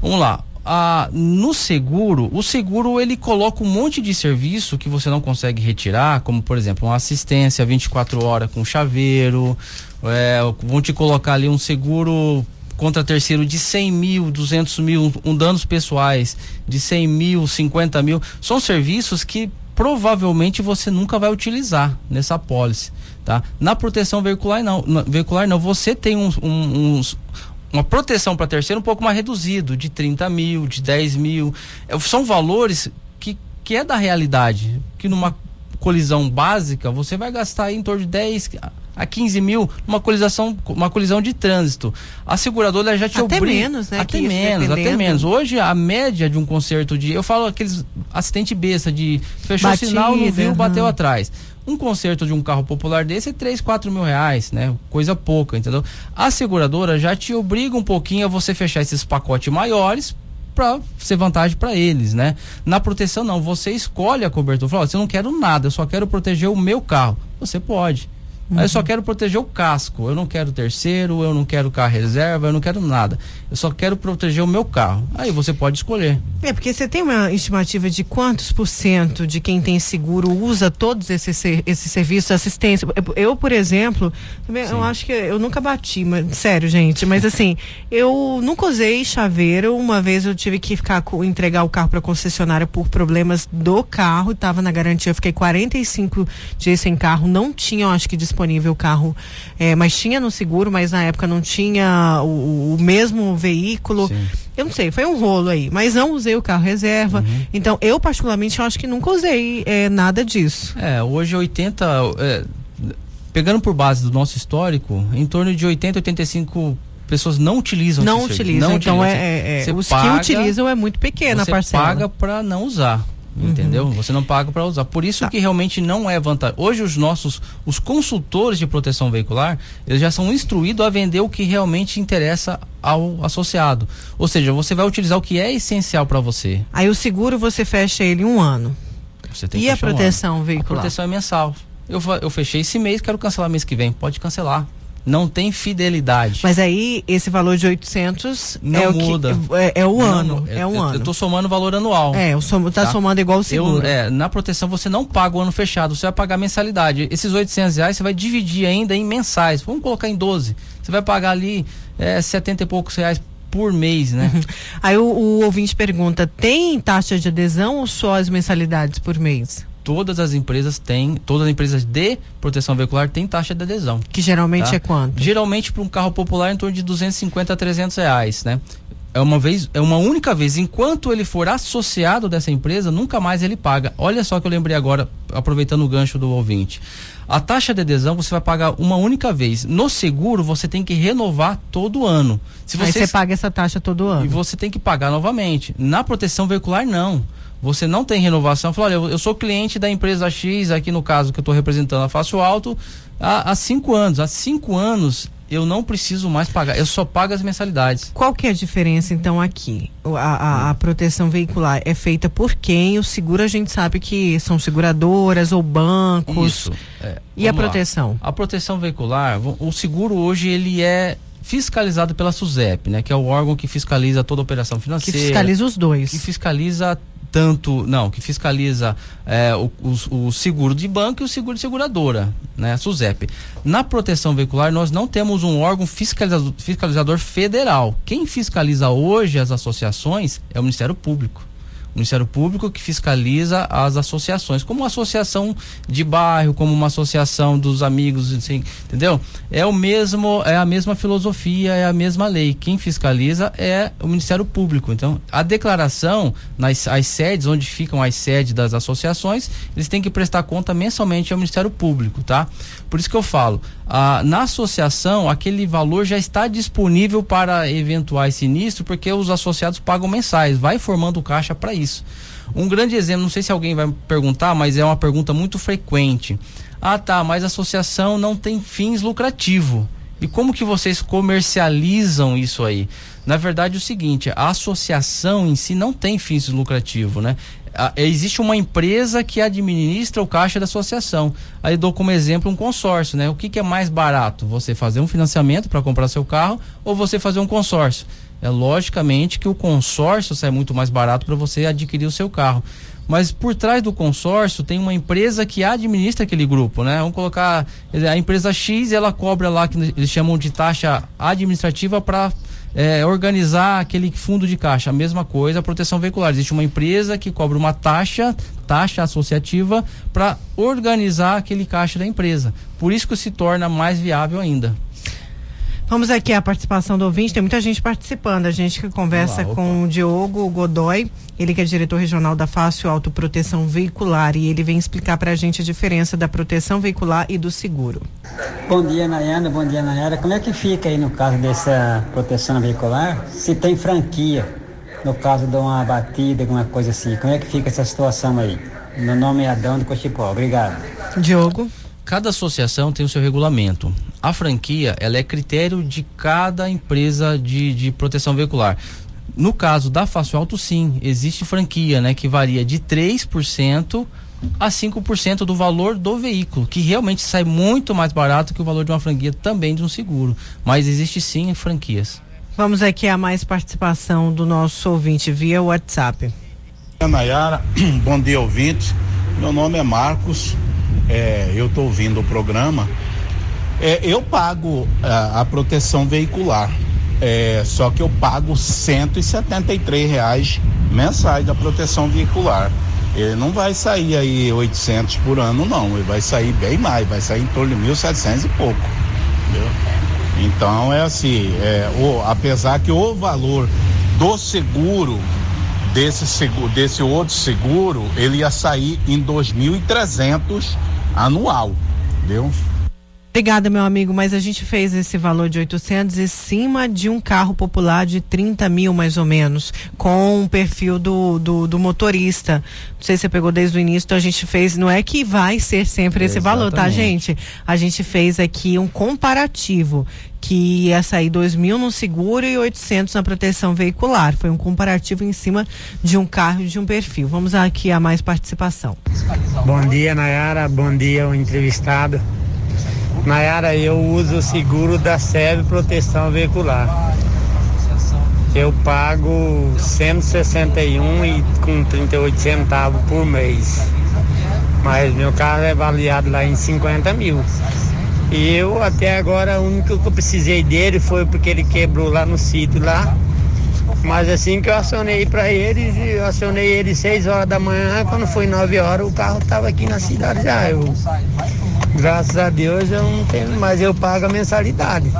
Speaker 13: Vamos lá. Ah, no seguro, o seguro ele coloca um monte de serviço que você não consegue retirar, como por exemplo, uma assistência 24 horas com chaveiro, é, vão te colocar ali um seguro contra terceiro de 100 mil, 200 mil, um danos pessoais de 100 mil, 50 mil, são serviços que provavelmente você nunca vai utilizar nessa pólice, tá? Na proteção veicular não, veicular não, você tem um, um, uns, uma proteção para terceiro um pouco mais reduzido, de 30 mil, de 10 mil, é, são valores que, que é da realidade, que numa colisão básica você vai gastar em torno de 10 a 15 mil numa colisão, uma colisão de trânsito. A seguradora já te
Speaker 1: até obriga. Menos, né?
Speaker 13: Até menos, até menos. Hoje a média de um conserto de. Eu falo aqueles assistente besta de fechou Batida, o sinal, não viu, uhum. bateu atrás. Um conserto de um carro popular desse é 3, 4 mil reais, né? Coisa pouca, entendeu? A seguradora já te obriga um pouquinho a você fechar esses pacotes maiores para ser vantagem para eles, né? Na proteção não, você escolhe a cobertura. Fala, você não quero nada, eu só quero proteger o meu carro. Você pode. Uhum. Eu só quero proteger o casco. Eu não quero terceiro, eu não quero carro reserva, eu não quero nada. Eu só quero proteger o meu carro. Aí você pode escolher.
Speaker 1: É, porque você tem uma estimativa de quantos por cento de quem tem seguro usa todos esses, esses serviços de assistência? Eu, por exemplo, eu acho que eu nunca bati, mas, sério, gente, mas assim, eu nunca usei chaveiro. Uma vez eu tive que ficar entregar o carro para concessionária por problemas do carro, estava na garantia, eu fiquei 45 dias sem carro, não tinha, eu acho que disponível disponível o carro, é, mas tinha no seguro, mas na época não tinha o, o mesmo veículo. Sim. Eu não sei, foi um rolo aí, mas não usei o carro reserva. Uhum. Então, eu particularmente eu acho que nunca usei é, nada disso.
Speaker 13: É, hoje 80. É, pegando por base do nosso histórico, em torno de 80, 85 pessoas não utilizam
Speaker 1: não utilizam não então utilizam. é, é, é os paga, que utilizam é muito pequena a parcela
Speaker 13: você paga para não usar Uhum. Entendeu? Você não paga para usar. Por isso tá. que realmente não é vantagem. Hoje os nossos, os consultores de proteção veicular, eles já são instruídos a vender o que realmente interessa ao associado. Ou seja, você vai utilizar o que é essencial para você.
Speaker 1: Aí o seguro você fecha ele um ano.
Speaker 13: Você tem
Speaker 1: e
Speaker 13: que
Speaker 1: a
Speaker 13: um
Speaker 1: proteção
Speaker 13: ano.
Speaker 1: veicular?
Speaker 13: A proteção é mensal. Eu, eu fechei esse mês, quero cancelar mês que vem. Pode cancelar. Não tem fidelidade.
Speaker 1: Mas aí, esse valor de 800
Speaker 13: Não
Speaker 1: é o
Speaker 13: muda.
Speaker 1: que é, é o
Speaker 13: Não,
Speaker 1: ano,
Speaker 13: eu-
Speaker 1: é um
Speaker 13: eu,
Speaker 1: ano.
Speaker 13: Eu tô somando o valor anual.
Speaker 1: É, o som, tá, somando igual o seguro.
Speaker 13: Eu, é, na proteção você não paga o ano fechado, você vai pagar mensalidade. Esses 800 reais você vai dividir ainda em mensais. Vamos colocar em 12. Você vai pagar ali é, 70 e poucos reais por mês, né?
Speaker 1: Aí o, o ouvinte pergunta: tem taxa de adesão ou só as mensalidades por mês?
Speaker 13: Todas as empresas têm, todas as empresas de proteção veicular têm taxa de adesão.
Speaker 1: Que geralmente
Speaker 13: tá?
Speaker 1: é quanto?
Speaker 13: Geralmente para um carro popular em torno de 250 a 300 reais, né? É uma vez, é uma única vez. Enquanto ele for associado dessa empresa, nunca mais ele paga. Olha só que eu lembrei agora, aproveitando o gancho do ouvinte. A taxa de adesão você vai pagar uma única vez. No seguro você tem que renovar todo ano. Se
Speaker 1: Aí
Speaker 13: você
Speaker 1: você paga essa taxa todo ano.
Speaker 13: e você tem que pagar novamente. Na proteção veicular, não. Você não tem renovação. Fala, olha, eu, eu sou cliente da empresa X, aqui no caso que eu estou representando a Fácil Alto, há, há cinco anos. Há cinco anos eu não preciso mais pagar, eu só pago as mensalidades.
Speaker 1: Qual que é a diferença então aqui? A, a- a proteção veicular é feita por quem? O seguro a gente sabe que são seguradoras ou bancos.
Speaker 13: Isso. é,
Speaker 1: E a
Speaker 13: vamos lá.
Speaker 1: proteção?
Speaker 13: A proteção veicular, o seguro hoje ele é fiscalizado pela SUSEP, né, que é o órgão que fiscaliza toda a operação
Speaker 1: Que
Speaker 13: financeira.
Speaker 1: fiscaliza os dois.
Speaker 13: que fiscaliza tanto, não, que fiscaliza é, o, o- o seguro de banco e o seguro de seguradora, né, a SUSEP. Na proteção veicular, nós não temos um órgão fiscalizador, fiscalizador federal. Quem fiscaliza hoje as associações é o Ministério Público. O Ministério Público que fiscaliza as associações, como uma associação de bairro, como uma associação dos amigos, assim, entendeu? É o mesmo, é a mesma filosofia, é a mesma lei. Quem fiscaliza é o Ministério Público. Então, a declaração nas as sedes onde ficam as sedes das associações, eles têm que prestar conta mensalmente ao Ministério Público, tá? Por isso que eu falo, ah, na associação aquele valor já está disponível para eventuais sinistros, porque os associados pagam mensais, vai formando caixa para isso. Um grande exemplo, não sei se alguém vai perguntar, mas é uma pergunta muito frequente. Ah, tá, mas a associação não tem fins lucrativos. E como que vocês comercializam isso aí? Na verdade, é o seguinte, a associação em si não tem fins lucrativos, né? Ah, existe uma empresa que administra o caixa da associação. Aí dou como exemplo um consórcio, né? O que, que é mais barato? Você fazer um financiamento para comprar seu carro ou você fazer um consórcio? É logicamente que o consórcio sai muito mais barato para você adquirir o seu carro. Mas por trás do consórcio tem uma empresa que administra aquele grupo, né? Vamos colocar a empresa X, ela cobra lá que eles chamam de taxa administrativa para é, organizar aquele fundo de caixa. A mesma coisa, a proteção veicular. Existe uma empresa que cobra uma taxa, taxa associativa, para organizar aquele caixa da empresa. Por isso que se torna mais viável ainda.
Speaker 1: Vamos aqui à participação do ouvinte, tem muita gente participando. A gente que conversa
Speaker 13: Olá,
Speaker 1: com o Diogo Godoy, ele que é diretor regional da Fácil Autoproteção Veicular e ele vem explicar pra gente a diferença da proteção veicular e do seguro.
Speaker 15: Bom dia, Nayana. Bom dia, Nayara. Como é que fica aí no caso dessa proteção veicular? Se tem franquia, no caso de uma batida, alguma coisa assim, como é que fica essa situação aí? Meu nome é Adão de Cochipó. Obrigado.
Speaker 1: Diogo.
Speaker 13: Cada associação tem o seu regulamento. A franquia, ela é critério de cada empresa de, de proteção veicular. No caso da Fácil Auto, sim, existe franquia, né, que varia de 3% a 5% do valor do veículo, que realmente sai muito mais barato que o valor de uma franquia também de um seguro. Mas existe sim franquias.
Speaker 1: Vamos aqui a mais participação do nosso ouvinte via WhatsApp.
Speaker 14: Nayara, bom dia ouvinte. Meu nome é Marcos, é, eu estou ouvindo o programa. É, eu pago a, a proteção veicular, é, só que eu pago 173 reais mensais da proteção veicular. Ele não vai sair aí 800 por ano, não. Ele vai sair bem mais, vai sair em torno de 1.700 e pouco. Entendeu? Então é assim, é, o, apesar que o valor do seguro desse seguro, desse outro seguro, ele ia sair em 2.300 anual, entendeu?
Speaker 1: Obrigada, meu amigo, mas a gente fez esse valor de 800 em cima de um carro popular de 30 mil, mais ou menos, com o perfil do, do, do motorista. Não sei se você pegou desde o início, então a gente fez, não é que vai ser sempre esse valor, tá, gente? A gente fez aqui um comparativo que ia sair dois mil no seguro e 800 na proteção veicular. Foi um comparativo em cima de um carro e de um perfil. Vamos aqui a mais participação.
Speaker 16: Bom dia, Nayara. Bom dia, o entrevistado. Nayara, eu uso o seguro da SEB Proteção Veicular. Eu pago 161 e com 38 centavos por mês. Mas meu carro é avaliado lá em 50 mil. E eu até agora o único que eu precisei dele foi porque ele quebrou lá no sítio lá. Mas assim que eu acionei para eles, eu acionei ele 6 horas da manhã, quando foi 9 horas o carro estava aqui na cidade já. Eu, graças a Deus eu não tenho, mas eu pago a mensalidade.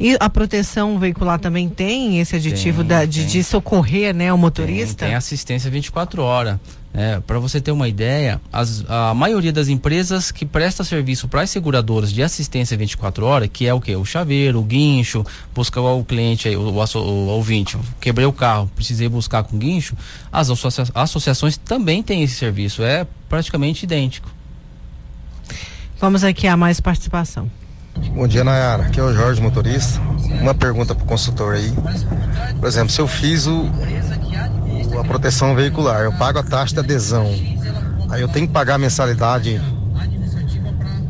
Speaker 1: E a proteção veicular também tem esse aditivo
Speaker 13: Tem,
Speaker 1: da, de, de socorrer né, o motorista?
Speaker 13: Tem assistência 24 horas. É, para você ter uma ideia, as- a maioria das empresas que presta serviço para as seguradoras de assistência 24 horas, que é o que? O chaveiro, o guincho, buscar o cliente, aí, o, o, o ouvinte, quebrei o carro, precisei buscar com guincho, as associa- associações também têm esse serviço, é praticamente idêntico.
Speaker 1: Vamos aqui a mais participação.
Speaker 17: Bom dia, Nayara. Aqui é o Jorge, motorista. Uma pergunta para o consultor aí. Por exemplo, se eu fiz o- a proteção veicular, eu pago a taxa de adesão. Aí eu tenho que pagar a mensalidade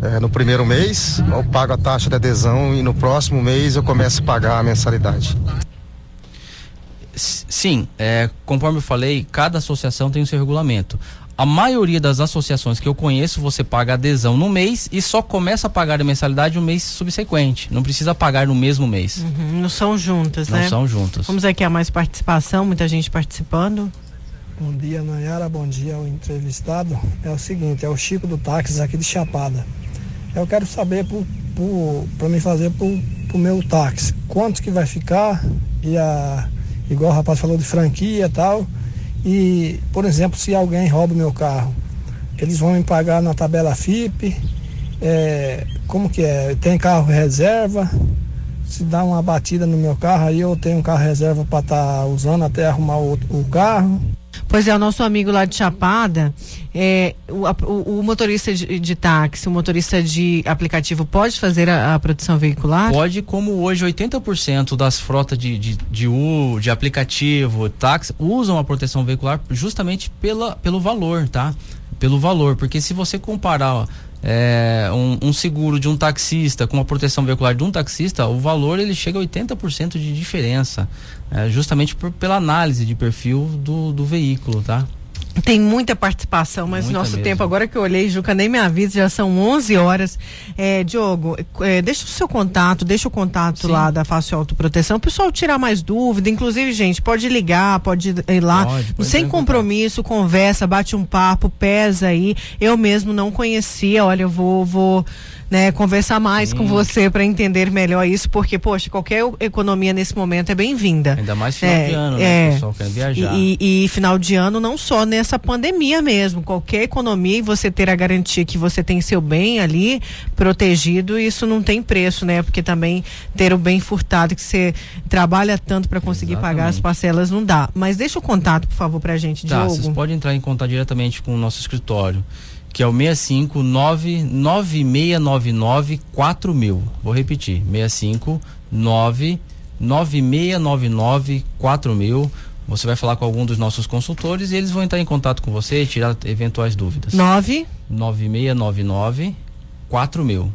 Speaker 17: eh, no primeiro mês, eu pago a taxa de adesão e no próximo mês eu começo a pagar a mensalidade.
Speaker 13: Sim, é, conforme eu falei, cada associação tem o seu regulamento. A maioria das associações que eu conheço, você paga adesão no mês e só começa a pagar a mensalidade no mês subsequente. Não precisa pagar no mesmo mês.
Speaker 1: Uhum, não são juntas,
Speaker 13: Não
Speaker 1: né?
Speaker 13: são juntas.
Speaker 1: Vamos aqui a mais participação, muita gente participando.
Speaker 18: Bom dia, Nayara. Bom dia ao entrevistado. É o seguinte, é o Chico do Táxi aqui de Chapada. Eu quero saber para me fazer para o meu táxi, quanto que vai ficar e a igual o rapaz falou de franquia e tal. E, por exemplo, se alguém rouba meu carro, eles vão me pagar na tabela FIP. é, como que é? Tem carro reserva. Se dá uma batida no meu carro, aí eu tenho um carro reserva para estar usando até arrumar o, o carro.
Speaker 1: Pois é, o nosso amigo lá de Chapada, é, o, o- o motorista de, de táxi, o motorista de aplicativo pode fazer a, a proteção veicular?
Speaker 13: Pode, como hoje 80% das frotas de, de, de U, de aplicativo, táxi, usam a proteção veicular justamente pela, pelo valor, tá? Pelo valor, porque se você comparar ó, é, um, um seguro de um taxista com uma proteção veicular de um taxista, o valor ele chega a 80% de diferença, é, justamente por, pela análise de perfil do, do veículo, tá?
Speaker 1: Tem muita participação, mas
Speaker 13: Muita
Speaker 1: nosso
Speaker 13: mesmo.
Speaker 1: tempo, agora que eu olhei, Juca, nem me avisa, já são 11 horas. É, Diogo, é, deixa o seu contato, deixa o contato lá da Fácil Autoproteção, o pessoal tirar mais dúvida, inclusive, gente, pode ligar, pode ir lá,
Speaker 13: Pode, pode
Speaker 1: sem compromisso, conversa, bate um papo, pesa aí. Eu mesmo não conhecia, olha, eu vou, vou né, conversar mais com você para entender melhor isso, porque, poxa, qualquer economia nesse momento é bem-vinda.
Speaker 13: Ainda mais final
Speaker 1: É,
Speaker 13: de ano, né?
Speaker 1: é.
Speaker 13: O pessoal quer viajar.
Speaker 1: E, e- final de ano, não só nessa pandemia mesmo. Qualquer economia e você ter a garantia que você tem seu bem ali protegido, isso não tem preço, né? Porque também ter o bem furtado que você trabalha tanto para conseguir pagar as
Speaker 13: Exatamente.
Speaker 1: parcelas não dá. Mas deixa o contato, por favor, pra gente,
Speaker 13: Tá,
Speaker 1: Diogo.
Speaker 13: vocês podem entrar em contato diretamente com o nosso escritório, que é o 659 9699 4000. Vou repetir, 659 9699 4000. Você vai falar com algum dos nossos consultores e eles vão entrar em contato com você e tirar eventuais dúvidas.
Speaker 1: 9
Speaker 13: 9699 4000.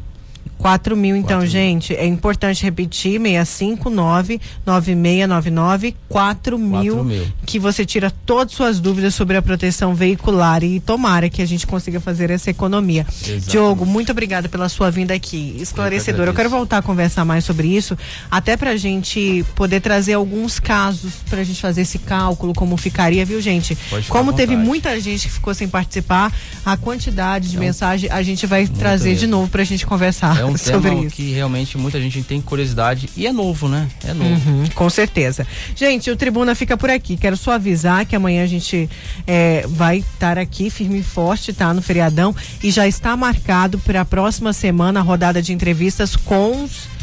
Speaker 1: 4 mil, então, gente, é importante repetir, 659 9699 4 mil,
Speaker 13: 4 mil.
Speaker 1: que você tira todas as suas dúvidas sobre a proteção veicular e tomara que a gente consiga fazer essa economia.
Speaker 13: Exatamente.
Speaker 1: Diogo, muito obrigada pela sua vinda aqui, esclarecedora. Eu,
Speaker 13: agradeço.
Speaker 1: quero voltar a conversar mais sobre isso, até pra gente poder trazer alguns casos pra gente fazer esse cálculo, como ficaria, viu, gente? Como teve muita gente que ficou sem participar, a quantidade de
Speaker 13: É
Speaker 1: mensagem a gente vai trazer de novo pra gente conversar.
Speaker 13: É É um tema que realmente muita gente tem curiosidade e é novo, né? É novo.
Speaker 1: Uhum, com certeza. Gente, o Tribuna fica por aqui. Quero só avisar que amanhã a gente é, vai estar aqui firme e forte, tá? No feriadão e já está marcado para a próxima semana a rodada de entrevistas com os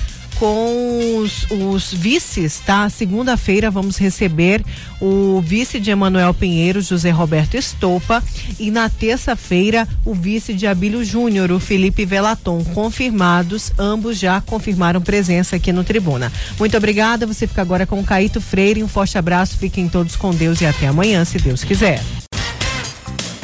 Speaker 1: com os, os vices, tá? Segunda-feira vamos receber o vice de Emanuel Pinheiro, José Roberto Estopa, e na terça-feira o vice de Abílio Júnior, o Felipe Velaton, confirmados, ambos já confirmaram presença aqui no Tribuna. Muito obrigada, você fica agora com o Caíto Freire, um forte abraço, fiquem todos com Deus e até amanhã, se Deus quiser.